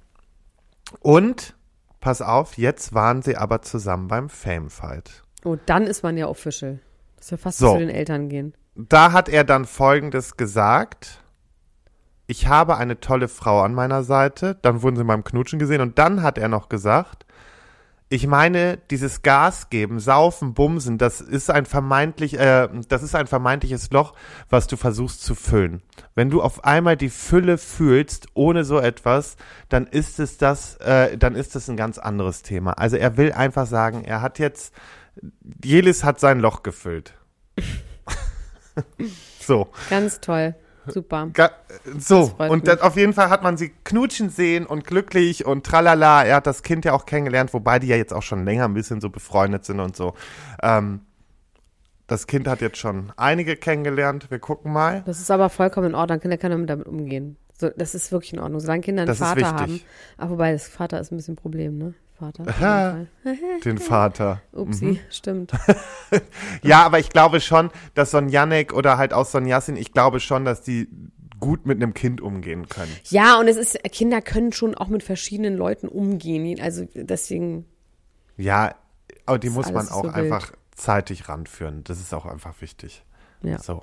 Und, pass auf, jetzt waren sie aber zusammen beim Fame Fight. Oh, dann ist man ja official. Das ist ja fast So. zu den Eltern gehen. da hat er dann Folgendes gesagt. Ich habe eine tolle Frau an meiner Seite. Dann wurden sie beim Knutschen gesehen. Und dann hat er noch gesagt, ich meine, dieses Gas geben, saufen, bumsen, das ist ein vermeintlich, äh, das ist ein vermeintliches Loch, was du versuchst zu füllen. Wenn du auf einmal die Fülle fühlst, ohne so etwas, dann ist es das, äh, dann ist es ein ganz anderes Thema. Also er will einfach sagen, er hat jetzt, Jelis hat sein Loch gefüllt. so. Ganz toll. Super. So, und dann auf jeden Fall hat man sie knutschen sehen und glücklich und tralala. Er hat das Kind ja auch kennengelernt, wobei die ja jetzt auch schon länger ein bisschen so befreundet sind und so. Ähm, das Kind hat jetzt schon einige kennengelernt. Wir gucken mal. Das ist aber vollkommen in Ordnung. Kinder können damit umgehen. So, das ist wirklich in Ordnung. Solange Kinder einen Das Vater haben. Ach, wobei, das Vater ist ein bisschen ein Problem, ne? Vater. auf jeden Aha. Fall. Den Vater. Upsi, Mhm. stimmt. Ja, aber ich glaube schon, dass so ein Janek oder halt auch so ein Yassin, ich glaube schon, dass die gut mit einem Kind umgehen können. Ja, und es ist, Kinder können schon auch mit verschiedenen Leuten umgehen. Also deswegen, Ja, aber die muss man auch so wild. einfach zeitig ranführen. Das ist auch einfach wichtig. ja. So.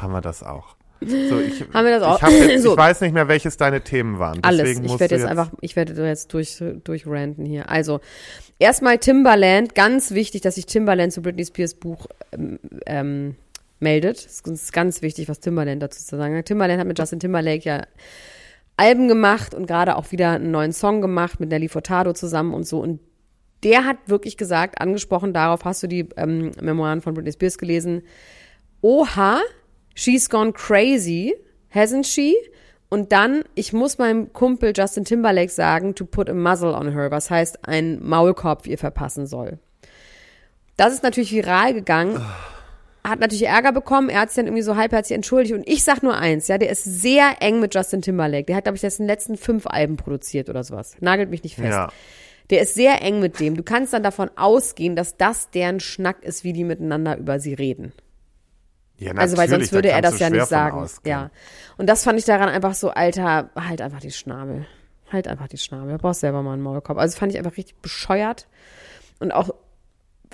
Haben wir das auch. So, ich, Haben wir das auch? Ich, jetzt, So. ich weiß nicht mehr, welches deine Themen waren. Alles. Ich werde du jetzt einfach, ich werde jetzt durch, durchranten hier. Also, erstmal Timbaland. Ganz wichtig, dass sich Timbaland zu Britney Spears Buch ähm, ähm, meldet. Das ist ganz wichtig, was Timbaland dazu zu sagen hat. Timbaland hat mit Justin Timberlake ja Alben gemacht und gerade auch wieder einen neuen Song gemacht mit Nelly Furtado zusammen und so. Und der hat wirklich gesagt, angesprochen darauf, hast du die ähm, Memoiren von Britney Spears gelesen? Oha, she's gone crazy, hasn't she? Und dann, ich muss meinem Kumpel Justin Timberlake sagen, to put a muzzle on her, was heißt, ein Maulkorb ihr verpassen soll. Das ist natürlich viral gegangen. Hat natürlich Ärger bekommen. Er hat sich dann irgendwie so halbherzig entschuldigt. Und ich sag nur eins, ja, der ist sehr eng mit Justin Timberlake. Der hat, glaube ich, dessen letzten fünf Alben produziert oder sowas. Nagelt mich nicht fest. Ja. Der ist sehr eng mit dem. Du kannst dann davon ausgehen, dass das deren Schnack ist, wie die miteinander über sie reden. Ja, Also, weil sonst würde da er das ja nicht sagen. Ja. Und das fand ich daran einfach so, Alter, halt einfach die Schnabel. Halt einfach die Schnabel. Du brauchst selber mal einen Maulkorb. Also, fand ich einfach richtig bescheuert. Und auch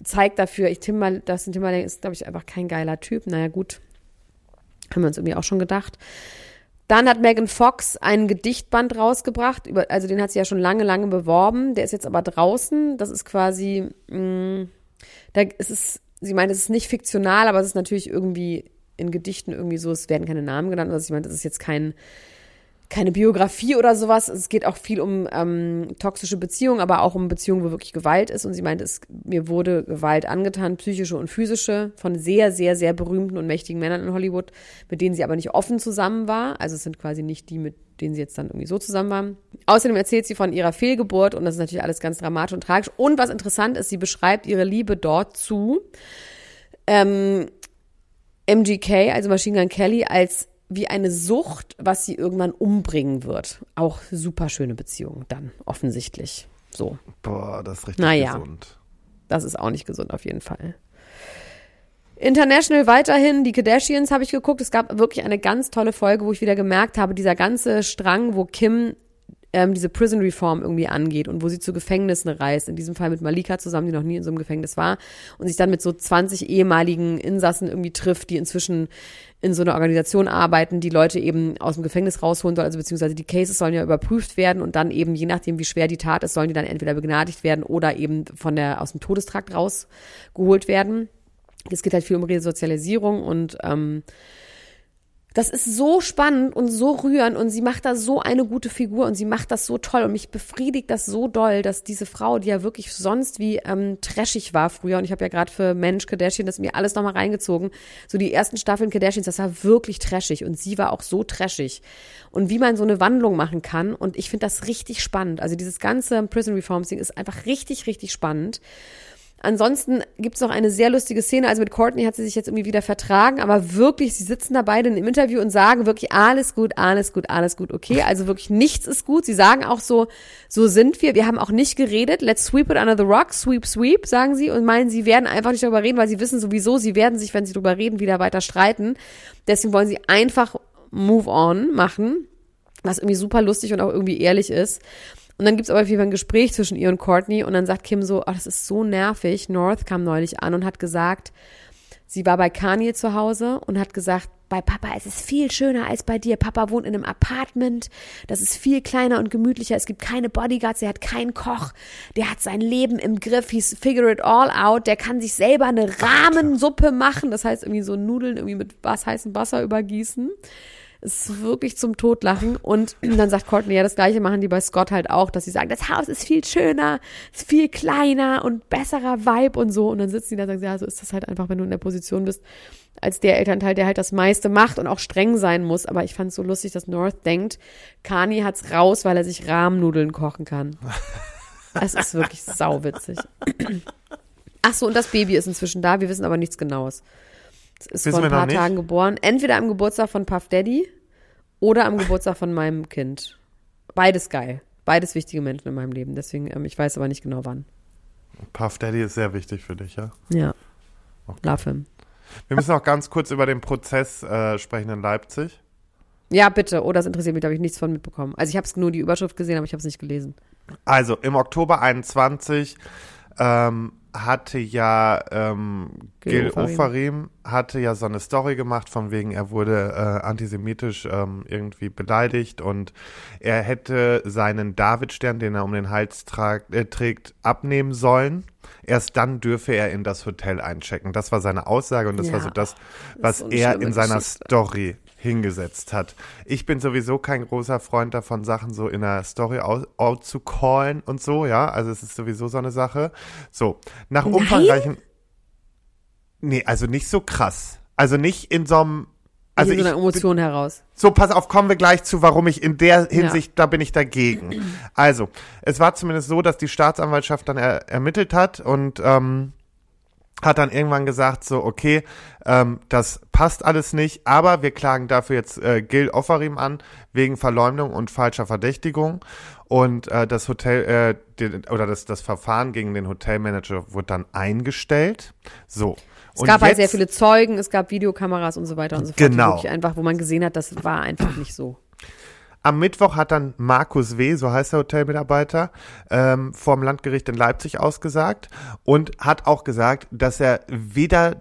zeigt dafür, ich Timber, Dustin Timberlake ist, glaube ich, einfach kein geiler Typ. Naja, gut. Haben wir uns irgendwie auch schon gedacht. Dann hat Megan Fox einen Gedichtband rausgebracht, über, also den hat sie ja schon lange, lange beworben. Der ist jetzt aber draußen. Das ist quasi, mh, da ist es, sie meint, es ist nicht fiktional, aber es ist natürlich irgendwie in Gedichten irgendwie so, es werden keine Namen genannt. Also ich meine, das ist jetzt kein, keine Biografie oder sowas. Es geht auch viel um ähm, toxische Beziehungen, aber auch um Beziehungen, wo wirklich Gewalt ist. Und sie meinte, es, mir wurde Gewalt angetan, psychische und physische, von sehr, sehr, sehr berühmten und mächtigen Männern in Hollywood, mit denen sie aber nicht offen zusammen war. Also es sind quasi nicht die, mit denen sie jetzt dann irgendwie so zusammen waren. Außerdem erzählt sie von ihrer Fehlgeburt und das ist natürlich alles ganz dramatisch und tragisch. Und was interessant ist, sie beschreibt ihre Liebe dort zu ähm, MGK, also Machine Gun Kelly, als wie eine Sucht, was sie irgendwann umbringen wird. Auch super schöne Beziehung dann, offensichtlich. So. Boah, das ist richtig Naja. gesund. Das ist auch nicht gesund auf jeden Fall. International weiterhin, die Kardashians habe ich geguckt. Es gab wirklich eine ganz tolle Folge, wo ich wieder gemerkt habe, dieser ganze Strang, wo Kim ähm, diese Prison Reform irgendwie angeht und wo sie zu Gefängnissen reist, in diesem Fall mit Malika zusammen, die noch nie in so einem Gefängnis war, und sich dann mit so 20 ehemaligen Insassen irgendwie trifft, die inzwischen in so einer Organisation arbeiten, die Leute eben aus dem Gefängnis rausholen soll, also beziehungsweise die Cases sollen ja überprüft werden und dann eben, je nachdem, wie schwer die Tat ist, sollen die dann entweder begnadigt werden oder eben von der, aus dem Todestrakt rausgeholt werden. Es geht halt viel um Resozialisierung und ähm, das ist so spannend und so rührend und sie macht da so eine gute Figur und sie macht das so toll und mich befriedigt das so doll, dass diese Frau, die ja wirklich sonst wie ähm, trashig war früher und ich habe ja gerade für Mensch Kardashian das mir alles nochmal reingezogen, so die ersten Staffeln Kardashians, das war wirklich trashig und sie war auch so trashig. Und wie man so eine Wandlung machen kann und ich finde das richtig spannend, also dieses ganze Prison Reforms Ding ist einfach richtig, richtig spannend Ansonsten gibt's noch eine sehr lustige Szene. Also mit Courtney hat sie sich jetzt irgendwie wieder vertragen, aber wirklich, sie sitzen da beide im Interview und sagen wirklich alles gut, alles gut, alles gut, okay. Also wirklich nichts ist gut. Sie sagen auch so, so sind wir. Wir haben auch nicht geredet. Let's sweep it under the rock, sweep, sweep, sagen sie und meinen, sie werden einfach nicht darüber reden, weil sie wissen sowieso, sie werden sich, wenn sie darüber reden, wieder weiter streiten. Deswegen wollen sie einfach move on machen, was irgendwie super lustig und auch irgendwie ehrlich ist. Und dann gibt's aber auf jeden Fall ein Gespräch zwischen ihr und Courtney und dann sagt Kim so, oh, das ist so nervig. North kam neulich an und hat gesagt, sie war bei Kanye zu Hause und hat gesagt, bei Papa ist es viel schöner als bei dir. Papa wohnt in einem Apartment. Das ist viel kleiner und gemütlicher. Es gibt keine Bodyguards. Er hat keinen Koch. Der hat sein Leben im Griff. He's figure it all out. Der kann sich selber eine Rahmensuppe machen. Das heißt irgendwie so Nudeln irgendwie mit was heißem Wasser übergießen. Es ist wirklich zum Totlachen. Und dann sagt Courtney, ja, das gleiche machen die bei Scott halt auch, dass sie sagen, das Haus ist viel schöner, ist viel kleiner und besserer Vibe und so. Und dann sitzen die da und sagen, ja, so ist das halt einfach, wenn du in der Position bist, als der Elternteil, der halt das meiste macht und auch streng sein muss. Aber ich fand es so lustig, dass North denkt, Kani hat's raus, weil er sich Rahmnudeln kochen kann. Es ist wirklich sauwitzig. Ach so, und das Baby ist inzwischen da. Wir wissen aber nichts Genaues. Es ist Wissen vor ein paar? Tagen geboren. Entweder am Geburtstag von Puff Daddy oder am Geburtstag von meinem Kind. Beides geil. Beides wichtige Menschen in meinem Leben. Deswegen, ähm, ich weiß aber nicht genau wann. Puff Daddy ist sehr wichtig für dich, ja? Ja. Okay. Love him. Wir müssen auch ganz kurz über den Prozess äh, sprechen in Leipzig. Ja, bitte. Oh, das interessiert mich, da habe ich nichts von mitbekommen. Also ich habe nur die Überschrift gesehen, aber ich habe es nicht gelesen. Also im Oktober 21 ähm, hatte ja ähm, Gil Ofarim. Hatte ja so eine Story gemacht von wegen er wurde äh, antisemitisch ähm, irgendwie beleidigt und er hätte seinen Davidstern, den er um den Hals trag, äh, trägt, abnehmen sollen. Erst dann dürfe er in das Hotel einchecken. Das war seine Aussage und das Ja, war so das, das was so eine er in seiner Geschichte. Story hingesetzt hat. Ich bin sowieso kein großer Freund davon, Sachen so in der Story out, out zu callen und so, ja. Also es ist sowieso so eine Sache. So, nach Nein? umfangreichen. Nee, also nicht so krass. Also nicht in so einem. Also in so einer Emotion heraus. so, pass auf, kommen wir gleich zu, warum ich in der Hinsicht, da bin ich dagegen. Also, es war zumindest so, dass die Staatsanwaltschaft dann er, ermittelt hat und ähm, hat dann irgendwann gesagt, so, okay, ähm, das passt alles nicht, aber wir klagen dafür jetzt äh, Gil Offarim an, wegen Verleumdung und falscher Verdächtigung. Und äh, das Hotel, äh, den, oder das, das Verfahren gegen den Hotelmanager wurde dann eingestellt. So. Es gab halt sehr viele Zeugen, es gab Videokameras und so weiter und so fort. Genau. Einfach, wo man gesehen hat, das war einfach nicht so. Am Mittwoch hat dann Markus W., so heißt der Hotelmitarbeiter, ähm, vorm Landgericht in Leipzig ausgesagt und hat auch gesagt, dass er weder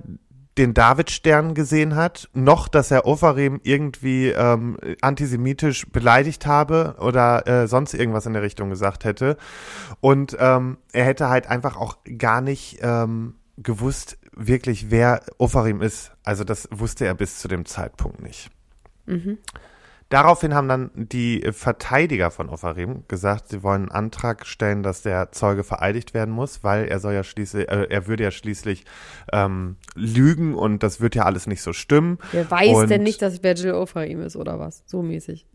den Davidstern gesehen hat, noch dass er Ofarim irgendwie ähm, antisemitisch beleidigt habe oder äh, sonst irgendwas in der Richtung gesagt hätte. Und ähm, er hätte halt einfach auch gar nicht ähm, gewusst, wirklich, wer Ofarim ist. Also das wusste er bis zu dem Zeitpunkt nicht. Daraufhin haben dann die Verteidiger von Ofarim gesagt, sie wollen einen Antrag stellen, dass der Zeuge vereidigt werden muss, weil er soll ja schließlich, äh, er würde ja schließlich ähm, lügen und das wird ja alles nicht so stimmen. Wer weiß Und- denn nicht, dass Virgil Ofarim ist oder was? So mäßig.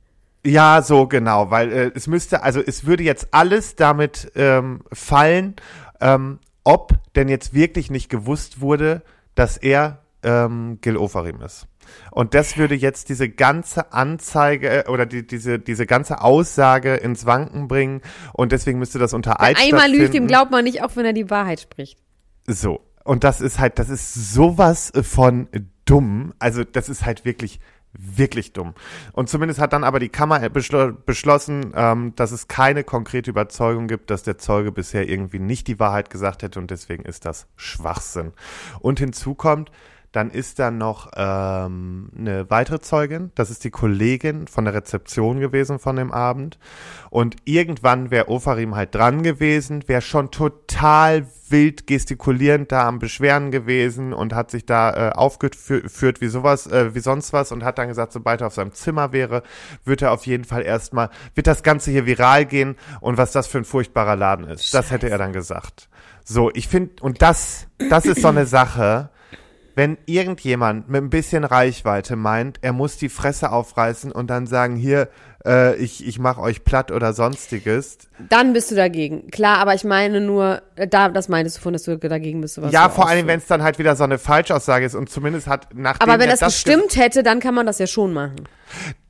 Ja, so genau, weil äh, es müsste, also es würde jetzt alles damit ähm, fallen, ähm, ob denn jetzt wirklich nicht gewusst wurde, dass er ähm, Gil Ofarim ist. Und das würde jetzt diese ganze Anzeige äh, oder die, diese, diese ganze Aussage ins Wanken bringen und deswegen müsste das unter Eid Einmal lügt, ihm stattfinden. glaubt man nicht, auch wenn er die Wahrheit spricht. So. Und das ist halt, das ist sowas von dumm. Also, das ist halt wirklich, wirklich dumm. Und zumindest hat dann aber die Kammer beschlo beschlossen, ähm, dass es keine konkrete Überzeugung gibt, dass der Zeuge bisher irgendwie nicht die Wahrheit gesagt hätte und deswegen ist das Schwachsinn. Und hinzu kommt, dann ist da noch ähm, eine weitere Zeugin, das ist die Kollegin von der Rezeption gewesen von dem Abend. Und irgendwann wäre Ofarim halt dran gewesen, wäre schon total wild gestikulierend da am Beschweren gewesen und hat sich da äh, aufgeführt wie sowas, äh, wie sonst was und hat dann gesagt, sobald er auf seinem Zimmer wäre, wird er auf jeden Fall erstmal, wird das Ganze hier viral gehen und was das für ein furchtbarer Laden ist. Das hätte er dann gesagt. So, ich finde, und das, das ist so eine Sache, wenn irgendjemand mit ein bisschen Reichweite meint, er muss die Fresse aufreißen und dann sagen, hier, äh, ich, ich mach euch platt oder sonstiges. Dann bist du dagegen. Klar, aber ich meine nur, äh, da, das meintest du von, dass du dagegen bist. Was ja, vor allem, wenn es dann halt wieder so eine Falschaussage ist und zumindest hat nachdem Aber wenn er das gestimmt hätte, dann kann man das ja schon machen.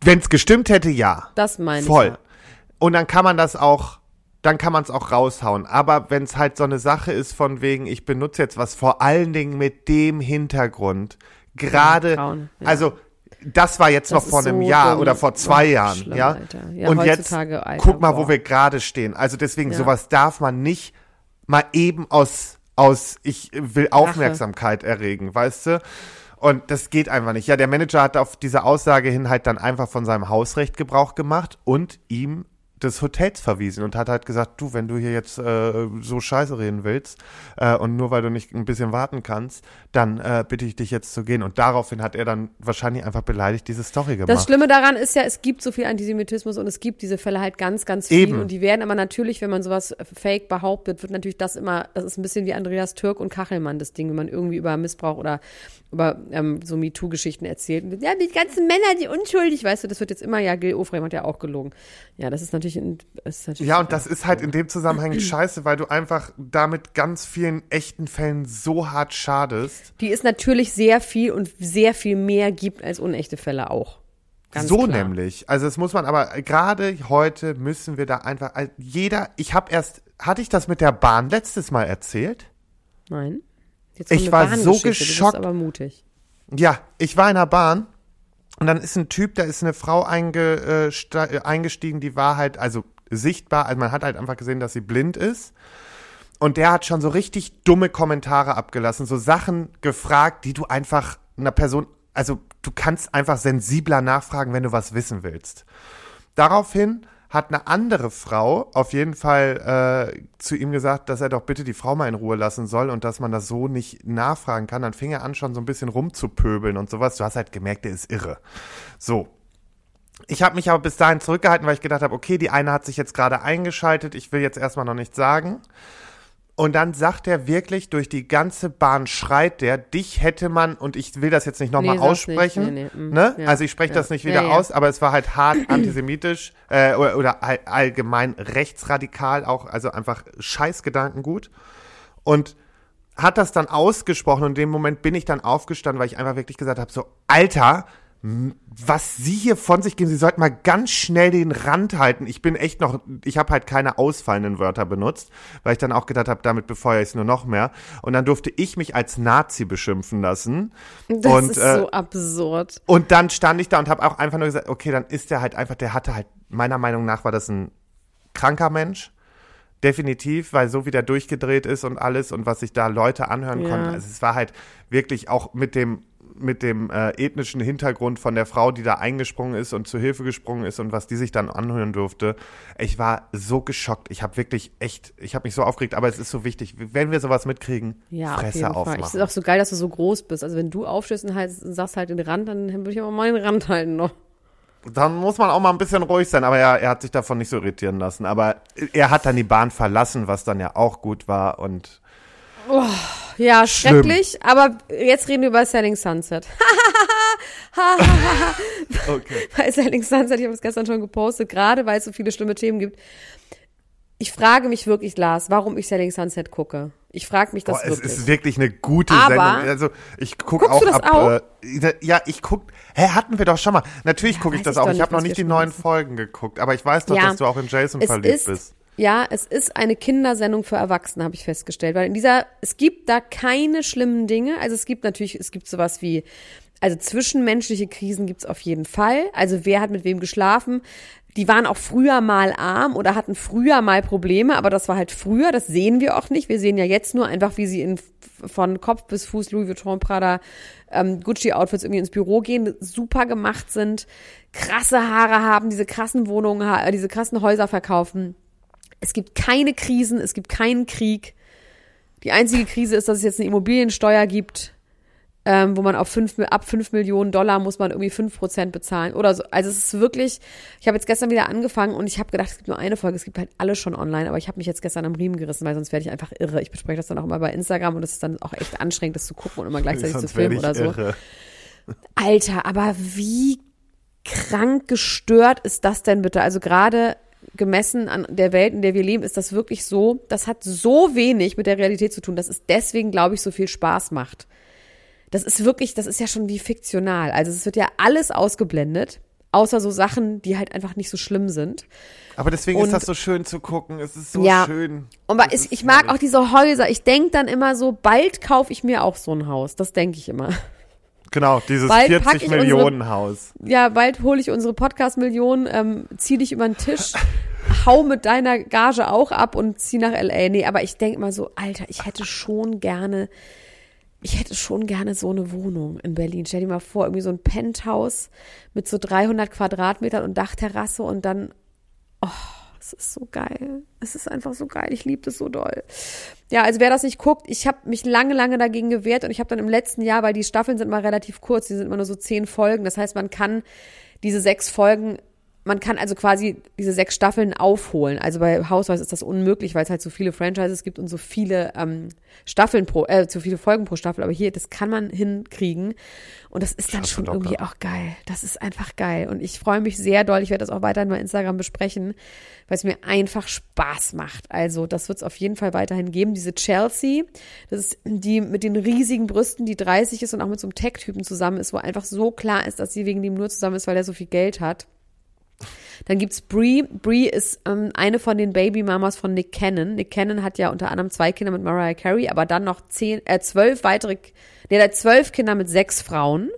Wenn es gestimmt hätte, ja. Das meine Voll. ich. Ja. Und dann kann man das auch, dann kann man es auch raushauen. Aber wenn es halt so eine Sache ist von wegen, ich benutze jetzt was vor allen Dingen mit dem Hintergrund, gerade, Grauen, ja. also das war jetzt Das noch vor einem so Jahr oder vor zwei Jahren, schlimm, ja. Ja, Und jetzt Alter, guck mal, wo boah. wir gerade stehen. Also deswegen Ja. sowas darf man nicht mal eben aus aus ich will Aufmerksamkeit erregen, weißt du? Und das geht einfach nicht. Ja, der Manager hat auf diese Aussage hin halt dann einfach von seinem Hausrecht Gebrauch gemacht und ihm des Hotels verwiesen und hat halt gesagt, du, wenn du hier jetzt äh, so scheiße reden willst äh, und nur weil du nicht ein bisschen warten kannst, dann äh, bitte ich dich jetzt zu gehen. Und daraufhin hat er dann wahrscheinlich einfach beleidigt diese Story gemacht. Das Schlimme daran ist ja, es gibt so viel Antisemitismus und es gibt diese Fälle halt ganz, ganz viel. Eben. Und die werden aber natürlich, wenn man sowas fake behauptet, wird natürlich das immer, das ist ein bisschen wie Andreas Türk und Kachelmann, das Ding, wenn man irgendwie über Missbrauch oder über ähm, so MeToo-Geschichten erzählt. Ja, die ganzen Männer, die unschuldig, weißt du, das wird jetzt immer, ja, Gil Ofrem hat ja auch gelogen. Ja, das ist natürlich, ein, ist natürlich Ja, und das ist halt in dem Zusammenhang scheiße, weil du einfach damit ganz vielen echten Fällen so hart schadest. die es natürlich sehr viel und sehr viel mehr gibt als unechte Fälle auch. Ganz so klar. nämlich. Also das muss man aber gerade heute müssen wir da einfach also jeder. Ich habe erst hatte ich das mit der Bahn letztes Mal erzählt? Nein. Jetzt Ich war so geschockt. bist aber mutig. Ja, ich war in der Bahn und dann ist ein Typ, da ist eine Frau äh, äh, eingestiegen, die war halt also sichtbar, also man hat halt einfach gesehen, dass sie blind ist. Und der hat schon so richtig dumme Kommentare abgelassen, so Sachen gefragt, die du einfach einer Person, also du kannst einfach sensibler nachfragen, wenn du was wissen willst. Daraufhin hat eine andere Frau auf jeden Fall äh, zu ihm gesagt, dass er doch bitte die Frau mal in Ruhe lassen soll und dass man das so nicht nachfragen kann. Dann fing er an, schon so ein bisschen rumzupöbeln und sowas. Du hast halt gemerkt, der ist irre. So. Ich habe mich aber bis dahin zurückgehalten, weil ich gedacht habe, okay, die eine hat sich jetzt gerade eingeschaltet, ich will jetzt erstmal noch nichts sagen. Und dann sagt er wirklich, durch die ganze Bahn schreit der, dich hätte man, und ich will das jetzt nicht nochmal Nee, aussprechen, nicht. Nee, nee, mm, ne? ja, also ich spreche ja. das nicht wieder Ja, ja. aus, aber es war halt hart antisemitisch äh, oder, oder all, allgemein rechtsradikal, auch, also einfach Scheißgedankengut. Und hat das dann ausgesprochen und in dem Moment bin ich dann aufgestanden, weil ich einfach wirklich gesagt habe, so, Alter, was sie hier von sich geben, sie sollten mal ganz schnell den Rand halten. Ich bin echt noch, ich habe halt keine ausfallenden Wörter benutzt, weil ich dann auch gedacht habe, damit befeuere ich es nur noch mehr. Und dann durfte ich mich als Nazi beschimpfen lassen. Das und, ist äh, so absurd. und dann stand ich da und habe auch einfach nur gesagt, okay, dann ist der halt einfach, der hatte halt, meiner Meinung nach war das ein kranker Mensch. Definitiv, weil so wie der durchgedreht ist und alles und was sich da Leute anhören Ja. konnten, also es war halt wirklich auch mit dem mit dem äh, ethnischen Hintergrund von der Frau, die da eingesprungen ist und zur Hilfe gesprungen ist und was die sich dann anhören durfte. Ich war so geschockt. Ich habe wirklich echt, ich habe mich so aufgeregt, aber es ist so wichtig, wenn wir sowas mitkriegen, Ja, auf Fresse Fall. aufmachen. Es ist auch so geil, dass du so groß bist. Also wenn du aufstehst und, halt, und sagst halt den Rand, dann würde ich aber mal den Rand halten noch. Dann muss man auch mal ein bisschen ruhig sein, aber ja, er hat sich davon nicht so irritieren lassen. Aber er hat dann die Bahn verlassen, was dann ja auch gut war und Ja, Schlimm. schrecklich. Aber jetzt reden wir über Selling Sunset. okay. bei Selling Sunset, ich habe es gestern schon gepostet, gerade weil es so viele schlimme Themen gibt. Ich frage mich wirklich, Lars, warum ich Selling Sunset gucke. Ich frage mich das Boah, es wirklich. ist wirklich eine gute Aber- Sendung. Also ich gucke auch ab. auch? Äh, ja, ich guck. Hä, hatten wir doch schon mal. Natürlich gucke ich das ich auch. Ich habe noch nicht die neuen. Folgen geguckt, aber ich weiß doch, Ja, dass du auch in Jason es verliebt ist, bist. Ja, es ist eine Kindersendung für Erwachsene, habe ich festgestellt. Weil in dieser, es gibt da keine schlimmen Dinge. Also es gibt natürlich, es gibt sowas wie, also zwischenmenschliche Krisen gibt's auf jeden Fall. Also wer hat mit wem geschlafen? Die waren auch früher mal arm oder hatten früher mal Probleme, aber das war halt früher, das sehen wir auch nicht. Wir sehen ja jetzt nur einfach, wie sie in, von Kopf bis Fuß Louis Vuitton, Prada, ähm, Gucci-Outfits irgendwie ins Büro gehen, super gemacht sind, krasse Haare haben, diese krassen Wohnungen, äh, diese krassen Häuser verkaufen. Es gibt keine Krisen, es gibt keinen Krieg. Die einzige Krise ist, dass es jetzt eine Immobiliensteuer gibt, ähm, wo man auf fünf, ab 5 Millionen Dollar muss man irgendwie 5 Prozent bezahlen oder so. Also es ist wirklich, ich habe jetzt gestern wieder angefangen und ich habe gedacht, es gibt nur eine Folge, es gibt halt alles schon online, aber ich habe mich jetzt gestern am Riemen gerissen, weil sonst werde ich einfach irre. Ich bespreche das dann auch immer bei Instagram und es ist dann auch echt anstrengend, das zu gucken und immer gleichzeitig zu Sonst werde filmen oder so. irre. Alter, aber wie krank gestört ist das denn bitte? Also gerade gemessen an der Welt, in der wir leben, ist das wirklich so, das hat so wenig mit der Realität zu tun, dass es deswegen, glaube ich, so viel Spaß macht. Das ist wirklich, das ist ja schon wie fiktional. Also es wird ja alles ausgeblendet, außer so Sachen, die halt einfach nicht so schlimm sind. Aber deswegen Und- ist das so schön zu gucken. Es ist so Ja. schön. Und ist ich mag auch diese Häuser. Ich denke dann immer so, bald kaufe ich mir auch so ein Haus. Das denke ich immer. Genau, dieses Bald pack 40 ich unsere- Millionen Haus. Ja, bald hole ich unsere Podcast-Millionen, ähm, zieh dich über den Tisch, hau mit deiner Gage auch ab und zieh nach L.A. Nee, aber ich denk mal so, Alter, ich hätte schon gerne, ich hätte schon gerne so eine Wohnung in Berlin. Stell dir mal vor, irgendwie so ein Penthouse mit so 300 Quadratmetern und Dachterrasse und dann, oh, es ist so geil. Es ist einfach so geil. Ich liebe das so doll. Ja, also wer das nicht guckt, ich habe mich lange, lange dagegen gewehrt und ich habe dann im letzten Jahr, weil die Staffeln sind mal relativ kurz, die sind immer nur so zehn Folgen. Das heißt, man kann diese sechs Folgen, man kann also quasi diese sechs Staffeln aufholen. Also bei Housewives ist das unmöglich, weil es halt so viele Franchises gibt und so viele ähm, Staffeln pro, äh, so viele Folgen pro Staffel. Aber hier, das kann man hinkriegen. Und das ist dann Schaffst du schon irgendwie auch geil. Das ist einfach geil. Und ich freue mich sehr doll. Ich werde das auch weiterhin bei Instagram besprechen, weil es mir einfach Spaß macht. Also, das wird es auf jeden Fall weiterhin geben. Diese Chelsea, das ist die mit den riesigen Brüsten, die 30 ist und auch mit so einem Tech-Typen zusammen ist, wo einfach so klar ist, dass sie wegen dem nur zusammen ist, weil er so viel Geld hat. Dann gibt's Brie. Brie ist ähm, eine von den Babymamas von Nick Cannon. Nick Cannon hat ja unter anderem zwei Kinder mit Mariah Carey, aber dann noch zehn, äh, zwölf weitere, nee, er hat zwölf Kinder mit sechs Frauen.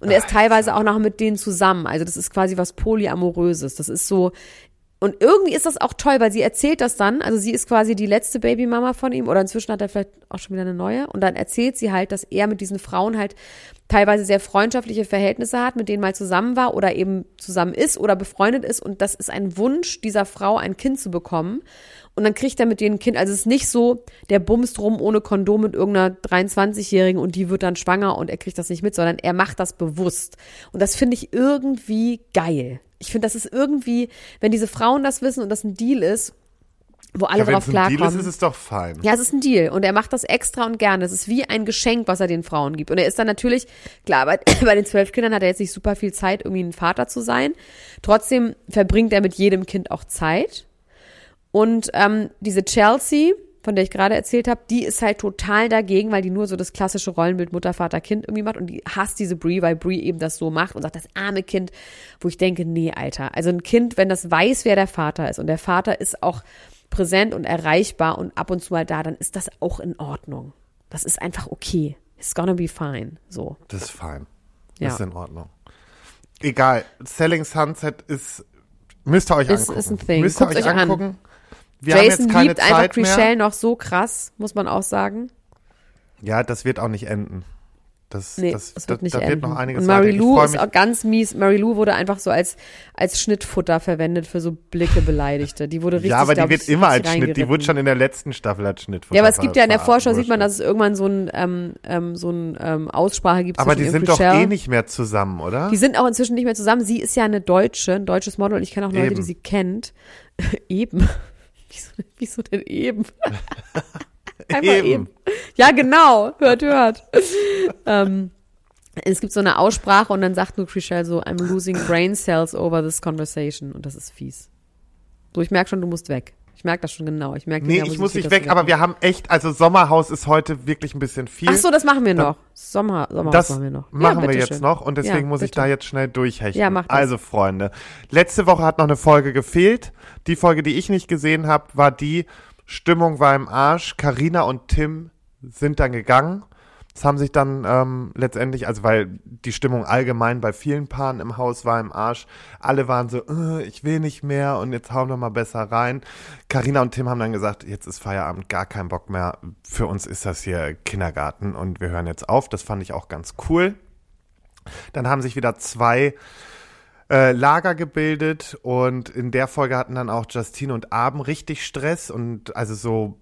Und er ist teilweise auch noch mit denen zusammen. Also das ist quasi was Polyamoröses. Das ist so, und irgendwie ist das auch toll, weil sie erzählt das dann, also sie ist quasi die letzte Babymama von ihm. Oder inzwischen hat er vielleicht auch schon wieder eine neue. Und dann erzählt sie halt, dass er mit diesen Frauen halt teilweise sehr freundschaftliche Verhältnisse hat, mit denen mal zusammen war oder eben zusammen ist oder befreundet ist. Und das ist ein Wunsch dieser Frau, ein Kind zu bekommen. Und dann kriegt er mit denen ein Kind, also es ist nicht so, der bumst rum ohne Kondom mit irgendeiner 23-Jährigen und die wird dann schwanger und er kriegt das nicht mit, sondern er macht das bewusst. Und das finde ich irgendwie geil. Ich finde, das ist irgendwie, wenn diese Frauen das wissen und das ein Deal ist, wo alle Ja, wenn drauf es ein Deal ist, klarkommen. ist es doch fein. Ja, es ist ein Deal und er macht das extra und gerne. Es ist wie ein Geschenk, was er den Frauen gibt. Und er ist dann natürlich, klar, bei, bei den zwölf Kindern hat er jetzt nicht super viel Zeit, irgendwie ein Vater zu sein. Trotzdem verbringt er mit jedem Kind auch Zeit. Und ähm, diese Chelsea, von der ich gerade erzählt habe, die ist halt total dagegen, weil die nur so das klassische Rollenbild Mutter, Vater, Kind irgendwie macht und die hasst diese Brie, weil Brie eben das so macht und sagt, das arme Kind, wo ich denke, nee, Alter. Also ein Kind, wenn das weiß, wer der Vater ist und der Vater ist auch präsent und erreichbar und ab und zu mal da, dann ist das auch in Ordnung. Das ist einfach okay. It's gonna be fine. So. Das ist fein. Ja. Das ist in Ordnung. Egal. Selling Sunset ist, müsst ihr euch Ist- angucken. ist ein Thing. Müsst ihr Guckt euch euch an. Wir Jason liebt einfach Zeit Chriselle mehr. noch so krass, muss man auch sagen. Ja, das wird auch nicht enden. Das, Nee, das, es wird nicht da enden. wird noch einiges und. Mary Lou ist auch ganz mies. Mary Lou wurde einfach so als, als Schnittfutter verwendet für so Blicke Beleidigte. Die wurde richtig, Ja, aber die wird ich, immer als Schnitt. Die wurde schon in der letzten Staffel als Schnitt. Ja, aber es gibt ja in der Vorschau, sieht man, dass es irgendwann so ein, ähm, ähm, so ein ähm, Aussprache gibt Aber die sind doch Chriselle. eh nicht mehr zusammen, oder? Die sind auch inzwischen nicht mehr zusammen. Sie ist ja eine Deutsche, ein deutsches Model und ich kenne auch Leute, Eben. die sie kennt. eben. Wieso, wieso denn eben? Einfach eben. Eben. Ja, genau. Hört, hört. ähm, es gibt so eine Aussprache und dann sagt nur Chriselle so, I'm losing brain cells over this conversation. Und das ist fies. So, ich merke schon, du musst weg. Ich merke das schon genau. Ich merke Nee, ich Nervosität, muss nicht weg, aber wir haben echt, also Sommerhaus ist heute wirklich ein bisschen viel. Ach so, das machen wir noch. Sommer, Sommerhaus Das machen wir noch. machen wir bitteschön. jetzt noch und deswegen Ja, muss ich da jetzt schnell durchhechten. Ja, mach das. Also Freunde, letzte Woche hat noch eine Folge gefehlt. Die Folge, die ich nicht gesehen habe, war die Stimmung war im Arsch. Karina und Tim sind dann gegangen. Das haben sich dann ähm, letztendlich, also weil die Stimmung allgemein bei vielen Paaren im Haus war im Arsch. Alle waren so, äh, ich will nicht mehr und jetzt hauen wir mal besser rein. Karina und Tim haben dann gesagt, jetzt ist Feierabend, gar kein Bock mehr. Für uns ist das hier Kindergarten und wir hören jetzt auf. Das fand ich auch ganz cool. Dann haben sich wieder zwei äh, Lager gebildet und in der Folge hatten dann auch Justine und Abend richtig Stress und also so,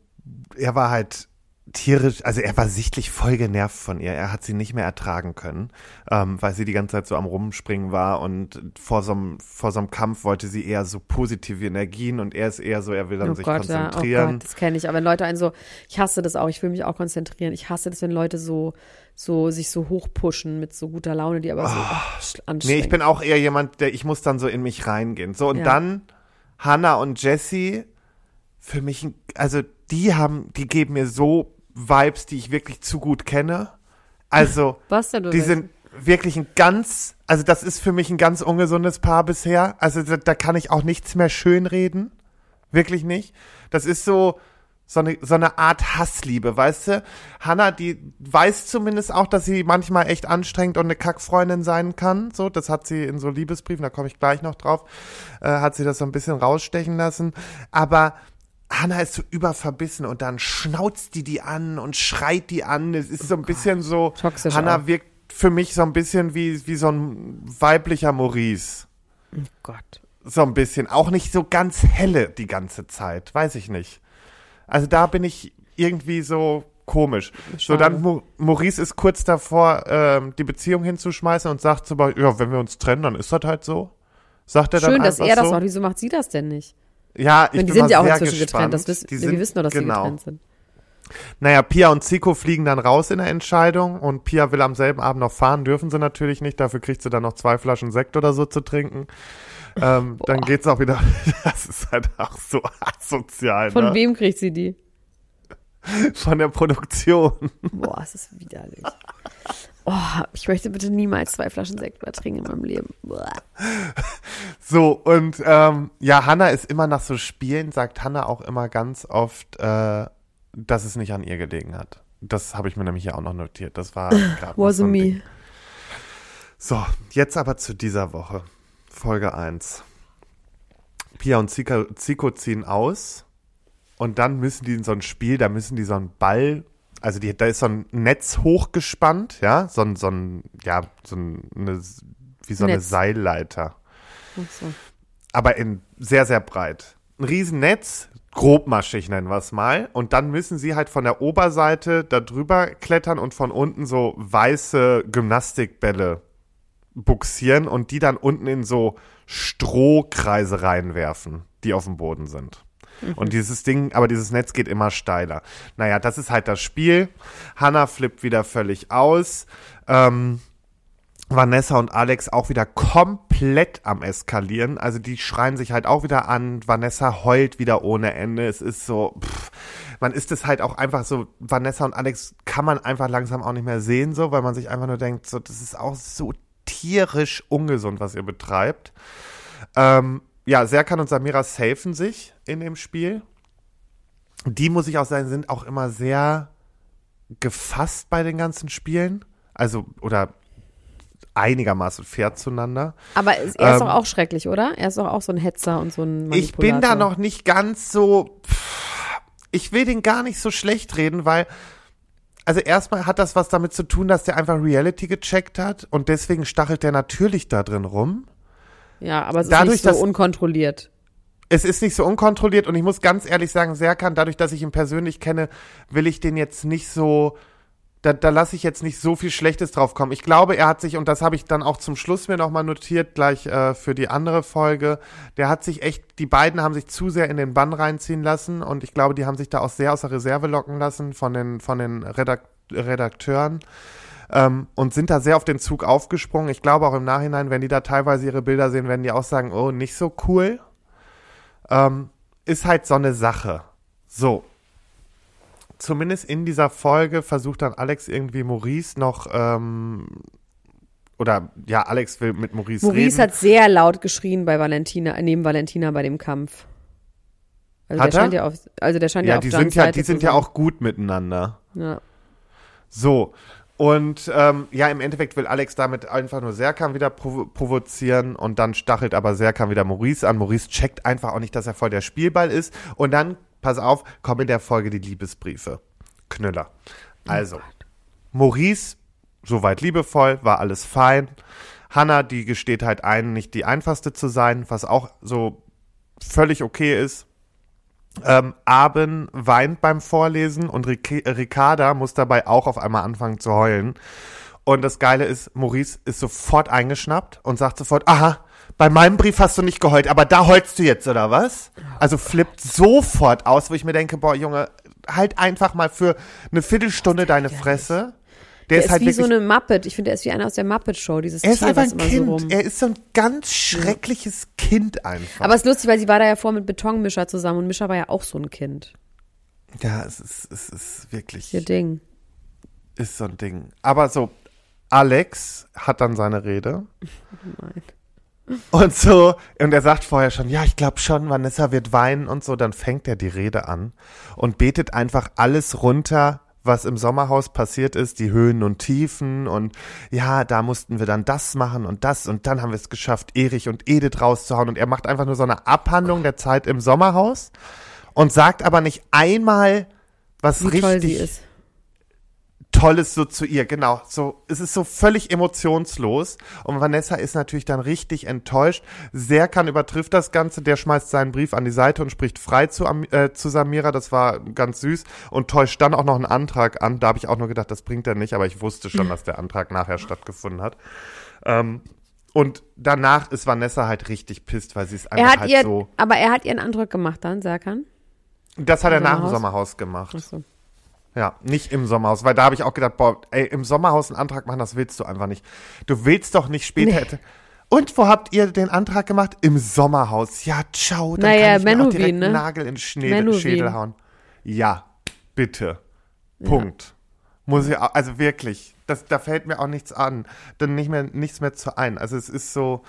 er war halt tierisch, also er war sichtlich voll genervt von ihr. Er hat sie nicht mehr ertragen können, ähm, weil sie die ganze Zeit so am Rumspringen war und vor so einem vor so einem Kampf wollte sie eher so positive Energien und er ist eher so, er will dann Oh sich Gott, ja, oh konzentrieren. Gott, das kenne ich. Aber wenn Leute einen so, ich hasse das auch, ich will mich auch konzentrieren. Ich hasse das, wenn Leute so, so sich so hochpushen mit so guter Laune, die aber so sch- anstrengend. Nee, ich bin auch eher jemand, der ich muss dann so in mich reingehen. So und Ja. dann Hannah und Jessie für mich also die haben die geben mir so Vibes, die ich wirklich zu gut kenne. Also Was denn die sind wirklich ein ganz also das ist für mich ein ganz ungesundes Paar bisher. Also da, da kann ich auch nichts mehr schönreden. Wirklich nicht. Das ist so so eine, so eine Art Hassliebe, weißt du? Hannah, die weiß zumindest auch, dass sie manchmal echt anstrengend und eine Kackfreundin sein kann. So, das hat sie in so Liebesbriefen, da komme ich gleich noch drauf, äh, hat sie das so ein bisschen rausstechen lassen. Aber Hannah ist so überverbissen und dann schnauzt die die an und schreit die an. Es ist so ein bisschen so, Toxisch Hannah auch. wirkt für mich so ein bisschen wie, wie so ein weiblicher Maurice. Oh Gott. So ein bisschen. Auch nicht so ganz helle die ganze Zeit. Weiß ich nicht. Also da bin ich irgendwie so komisch. So, Schade. dann Mo Maurice ist kurz davor, ähm, die Beziehung hinzuschmeißen und sagt so, ja, wenn wir uns trennen, dann ist das halt so. Sagt er dann Schön, dass er das so. macht. Wieso macht sie das denn nicht? Ja, ich Wenn die bin sind ja auch inzwischen gespannt. getrennt. Das wissen, Die wir sind- wissen nur, dass sie genau. getrennt sind. Naja, Pia und Zico fliegen dann raus in der Entscheidung und Pia will am selben Abend noch fahren, dürfen sie natürlich nicht, dafür kriegt sie dann noch zwei Flaschen Sekt oder so zu trinken. Ähm, dann geht's auch wieder, das ist halt auch so asozial, Von ne? wem kriegt sie die? Von der Produktion. Boah, es ist widerlich. Oh, ich möchte bitte niemals zwei Flaschen Sekt mehr trinken in meinem Leben. Boah. So, und ähm, ja, Hannah ist immer nach so Spielen, sagt Hannah auch immer ganz oft, äh, dass es nicht an ihr gelegen hat. Das habe ich mir nämlich hier auch noch notiert. Das war gerade Was so me. Ding. So, jetzt aber zu dieser Woche. Folge 1. Pia und Zico, Zico ziehen aus und dann müssen die in so ein Spiel, da müssen die so einen Ball, also die, da ist so ein Netz hochgespannt, ja, so ein, so ein ja, so ein, eine, wie so eine Netz. Seilleiter Ach so. aber in sehr, sehr breit. Ein Riesennetz, grobmaschig nennen wir es mal. Und dann müssen sie halt von der Oberseite da drüber klettern und von unten so weiße Gymnastikbälle buxieren und die dann unten in so Strohkreise reinwerfen, die auf dem Boden sind. Und dieses Ding, aber dieses Netz geht immer steiler. Naja, das ist halt das Spiel. Hannah flippt wieder völlig aus. Ähm, Vanessa und Alex auch wieder komplett am Eskalieren. Also die schreien sich halt auch wieder an. Vanessa heult wieder ohne Ende. Es ist so, pff, man ist es halt auch einfach so, Vanessa und Alex kann man einfach langsam auch nicht mehr sehen, so, weil man sich einfach nur denkt, so, das ist auch so tierisch ungesund, was ihr betreibt. Ähm, ja, Serkan und Samira safen sich in dem Spiel. Die, muss ich auch sagen, sind auch immer sehr gefasst bei den ganzen Spielen. Also, oder einigermaßen fair zueinander. Aber er ist doch Ähm, auch schrecklich, oder? Er ist doch auch so ein Hetzer und so ein Ich bin da Manipulator. noch nicht ganz so. Ich will den gar nicht so schlecht reden, weil. Also erstmal hat das was damit zu tun, dass der einfach Reality gecheckt hat und deswegen stachelt der natürlich da drin rum. Ja, aber es ist Dadurch, nicht so unkontrolliert. Es ist nicht so unkontrolliert und ich muss ganz ehrlich sagen, Serkan, dadurch, dass ich ihn persönlich kenne, will ich den jetzt nicht so, da, da lasse ich jetzt nicht so viel Schlechtes drauf kommen. Ich glaube, er hat sich, und das habe ich dann auch zum Schluss mir nochmal notiert, gleich äh, für die andere Folge, der hat sich echt, die beiden haben sich zu sehr in den Bann reinziehen lassen und ich glaube, die haben sich da auch sehr aus der Reserve locken lassen von den, von den Redak Redakteuren. Ähm, und sind da sehr auf den Zug aufgesprungen. Ich glaube auch im Nachhinein, wenn die da teilweise ihre Bilder sehen, werden die auch sagen, oh, nicht so cool ähm, ist halt so eine Sache. So. Zumindest in dieser Folge versucht dann Alex irgendwie Maurice noch, ähm, oder ja, Alex will mit Maurice, Maurice reden. hat sehr laut geschrien bei Valentina, neben Valentina bei dem Kampf. Also Hat der er? scheint ja auf, also der scheint ja, ja, auf die sind ja, Seite die sind ja auch gut miteinander. Ja. So. Und ähm, ja, im Endeffekt will Alex damit einfach nur Serkan wieder provo provozieren und dann stachelt aber Serkan wieder Maurice an. Maurice checkt einfach auch nicht, dass er voll der Spielball ist. Und dann, pass auf, kommen in der Folge die Liebesbriefe. Knüller. Also, Maurice, soweit liebevoll, war alles fein. Hannah, die gesteht halt ein, nicht die einfachste zu sein, was auch so völlig okay ist. Ähm, Aben weint beim Vorlesen und Ric Ricarda muss dabei auch auf einmal anfangen zu heulen. Und das Geile ist, Maurice ist sofort eingeschnappt und sagt sofort, aha, bei meinem Brief hast du nicht geheult, aber da heulst du jetzt, oder was? Also flippt sofort aus, wo ich mir denke, boah, Junge, halt einfach mal für eine Viertelstunde deine Fresse. Der, Der ist halt wie so wirklich eine Muppet. Ich finde, er ist wie einer aus der Muppet-Show. Dieses er ist Tier, einfach ein Kind. so er ist so ein ganz schreckliches Kind einfach. Aber es ist lustig, weil sie war da ja vor mit Betonmischer zusammen und Mischer war ja auch so ein Kind. ja, es ist, es ist wirklich. Ihr Ding. ist so ein Ding. Aber so, Alex hat dann seine Rede. Und so, und er sagt vorher schon, ja, ich glaube schon, Vanessa wird weinen und so, dann fängt er die Rede an und betet einfach alles runter, was im Sommerhaus passiert ist, die Höhen und Tiefen und ja, da mussten wir dann das machen und das und dann haben wir es geschafft, Erich und Edith rauszuhauen und er macht einfach nur so eine Abhandlung der Zeit im Sommerhaus und sagt aber nicht einmal was Wie richtig ist. Tolles so zu ihr, genau. So, es ist so völlig emotionslos. Und Vanessa ist natürlich dann richtig enttäuscht. Serkan übertrifft das Ganze, der schmeißt seinen Brief an die Seite und spricht frei zu, äh, zu Samira. Das war ganz süß und täuscht dann auch noch einen Antrag an. Da habe ich auch nur gedacht, das bringt er nicht, aber ich wusste schon, dass der Antrag nachher stattgefunden hat. Ähm, und danach ist Vanessa halt richtig pisst, weil sie Er einfach hat halt ihr, so. aber er hat ihren Eindruck gemacht dann, Serkan. Das hat er nach dem Sommerhaus? Gemacht. Achso. Ja, nicht im Sommerhaus, weil da habe ich auch gedacht, boah, ey, im Sommerhaus einen Antrag machen, das willst du einfach nicht. Du willst doch nicht später. Nee. Und wo habt ihr den Antrag gemacht? Im Sommerhaus. Ja, ciao. Dann Naja, kann ich mir auch Menowin, direkt ne? Nagel in Schnee, Menowin. Schädel hauen. Ja, bitte. Punkt. Muss ich, auch, also wirklich, das, da fällt mir auch nichts an. Dann nicht mehr, nichts mehr zu ein. Also es ist so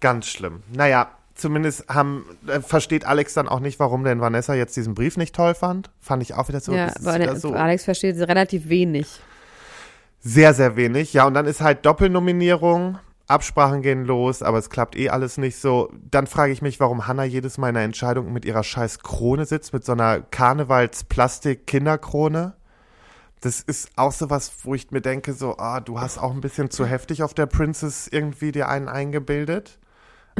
ganz schlimm. Naja, zumindest haben, äh, versteht Alex dann auch nicht, warum denn Vanessa jetzt diesen Brief nicht toll fand. Fand ich auch wieder so. ja, wieder der, so Alex versteht relativ wenig. sehr, sehr wenig. Ja, und dann ist halt Doppelnominierung. Absprachen gehen los, aber es klappt eh alles nicht so. Dann frage ich mich, warum Hannah jedes Mal in der Entscheidung mit ihrer scheiß Krone sitzt, mit so einer Karnevals-Plastik-Kinderkrone. Das ist auch so was, wo ich mir denke, so, ah, du hast auch ein bisschen zu heftig auf der Princess irgendwie dir einen eingebildet.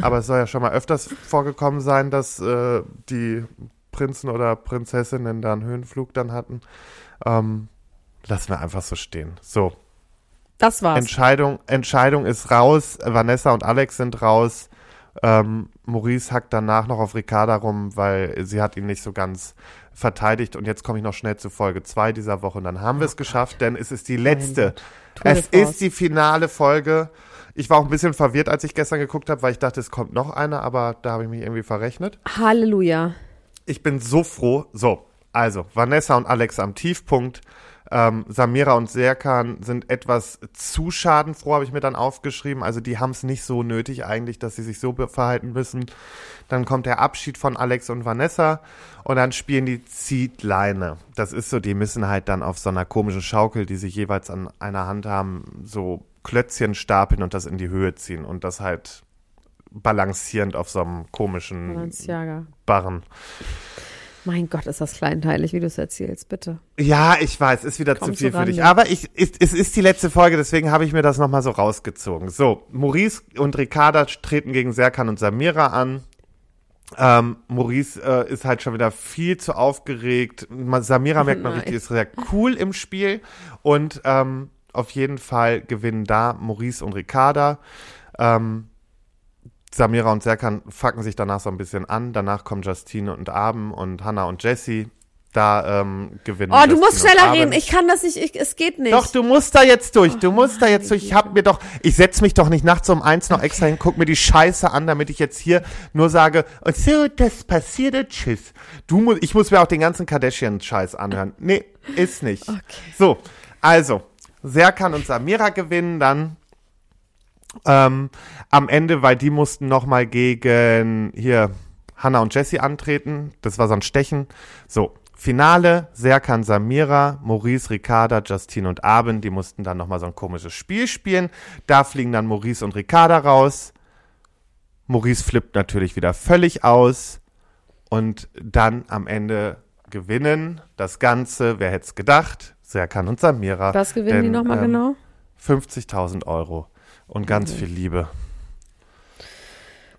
Aber es soll ja schon mal öfters vorgekommen sein, dass äh, die Prinzen oder Prinzessinnen da einen Höhenflug dann hatten. Ähm, lassen wir einfach so stehen. So, Das war's. Entscheidung, Entscheidung ist raus. Vanessa und Alex sind raus. Ähm, Maurice hackt danach noch auf Ricarda rum, weil sie hat ihn nicht so ganz verteidigt. Und jetzt komme ich noch schnell zu Folge 2 dieser Woche und dann haben wir es geschafft, denn es ist die letzte. Es ist die finale Folge. Ich war auch ein bisschen verwirrt, als ich gestern geguckt habe, weil ich dachte, es kommt noch eine, aber da habe ich mich irgendwie verrechnet. Halleluja. Ich bin so froh. So, Also, Vanessa und Alex am Tiefpunkt. Ähm, Samira und Serkan sind etwas zu schadenfroh, habe ich mir dann aufgeschrieben. Also die haben es nicht so nötig eigentlich, dass sie sich so verhalten müssen. Dann kommt der Abschied von Alex und Vanessa und dann spielen die Ziehleine. Das ist so, die müssen halt dann auf so einer komischen Schaukel, die sie jeweils an einer Hand haben, so Klötzchen stapeln und das in die Höhe ziehen und das halt balancierend auf so einem komischen. Barren. Mein Gott, ist das kleinteilig, wie du es erzählst, bitte. Ja, ich weiß, ist wieder Komm zu viel für dich. Aber ich, ist, es ist die letzte Folge, deswegen habe ich mir das nochmal so rausgezogen. So, Maurice und Ricarda treten gegen Serkan und Samira an. Ähm, Maurice äh, ist halt schon wieder viel zu aufgeregt. Samira merkt man Nein. richtig, ist sehr cool im Spiel. Und ähm, auf jeden Fall gewinnen da Maurice und Ricarda. Ähm, Samira und Serkan fucken sich danach so ein bisschen an. Danach kommen Justine und Abend und Hannah und Jessie. Da ähm, gewinnen Oh, du Justine musst schneller reden. Ich kann das nicht, ich, es geht nicht. Doch, du musst da jetzt durch. Du musst da jetzt durch. Ich hab mir doch, ich setz mich doch nicht nachts um eins noch extra hin, guck mir die Scheiße an, damit ich jetzt hier nur sage, und so, das passierte, tschüss. Du musst, ich muss mir auch den ganzen Kardashian-Scheiß anhören. Nee, ist nicht. So, also, Serkan und Samira gewinnen dann ähm, am Ende, weil die mussten nochmal gegen hier Hannah und Jessie antreten. Das war so ein Stechen. So, Finale, Serkan Samira, Maurice, Ricarda, Justine und Abend, die mussten dann nochmal so ein komisches Spiel spielen. Da fliegen dann Maurice und Ricarda raus. Maurice flippt natürlich wieder völlig aus. Und dann am Ende gewinnen das Ganze, wer hätte es gedacht, Serkan und Samira. Was gewinnen die Denn, nochmal ähm, genau? 50.000 Euro und ganz viel Liebe.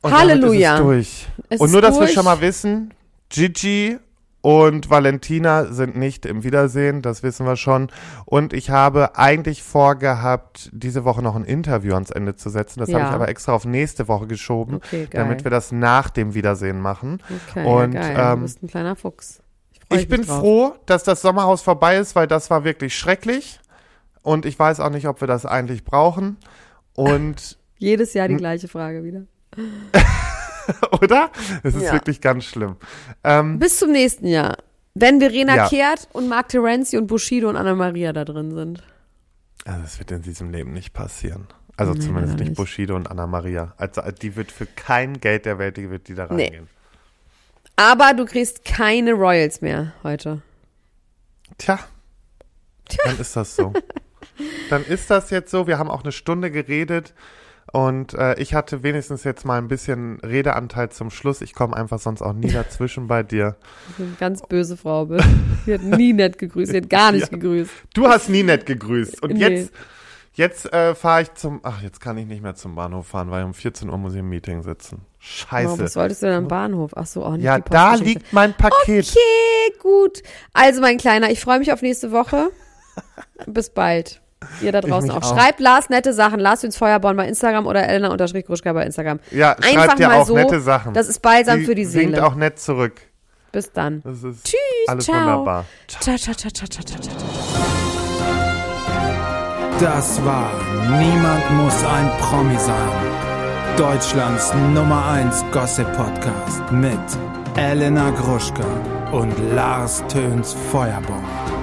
Halleluja. Damit ist es durch. Es und nur, dass wir durch. schon mal wissen, Gigi und Valentina sind nicht im Wiedersehen, das wissen wir schon. Und ich habe eigentlich vorgehabt, diese Woche noch ein Interview ans Ende zu setzen. Das habe Ja. ich aber extra auf nächste Woche geschoben, Okay, damit wir das nach dem Wiedersehen machen. Okay, und, ja, geil. ähm, du bist ein kleiner Fuchs. Ich bin drauf. froh, dass das Sommerhaus vorbei ist, weil das war wirklich schrecklich. Und ich weiß auch nicht, ob wir das eigentlich brauchen. Und Jedes Jahr die gleiche Frage wieder. oder? Es ist Ja. wirklich ganz schlimm. Ähm, Bis zum nächsten Jahr. Wenn Verena Ja. Kehrt und Mark Terenzi und Bushido und Anna-Maria da drin sind. also das wird in diesem Leben nicht passieren. Also Nee, zumindest nicht. Bushido und Anna Maria. Also die wird für kein Geld der Welt, die wird die da Nee. Aber du kriegst keine Royals mehr heute. Tja, dann ist das so. dann ist das jetzt so. Wir haben auch eine Stunde geredet und äh, ich hatte wenigstens jetzt mal ein bisschen Redeanteil zum Schluss. Ich komme einfach sonst auch nie dazwischen bei dir. Du eine ganz böse Frau bist. Sie hat nie nett gegrüßt. Sie hat gar nicht Ja. gegrüßt. Du hast nie nett gegrüßt. Und Nee. jetzt, jetzt äh, fahre ich zum, ach, jetzt kann ich nicht mehr zum Bahnhof fahren, weil um 14 Uhr muss ich im Meeting sitzen. Warum, Scheiße. was wolltest du denn am Bahnhof? Ach so, auch nicht ja, die da liegt mein Paket. Okay, gut. Also, mein Kleiner, ich freue mich auf nächste Woche. Bis bald. Ihr da draußen auch. auch. Schreibt Lars nette Sachen. Lars ins Feuerborn bei Instagram oder Elena-Gruschka bei Instagram. Ja, Einfach schreibt dir mal auch so. nette Sachen. Das ist balsam Sie für die singt Seele. auch nett zurück. Bis dann. Das ist Tschüss, alles ciao. wunderbar. Ciao, ciao, ciao, ciao, ciao, ciao, ciao. Das war Niemand muss ein Promi sein. Deutschlands Nummer 1 Gossip Podcast mit Elena Gruschka und Lars Töns Feuerborn.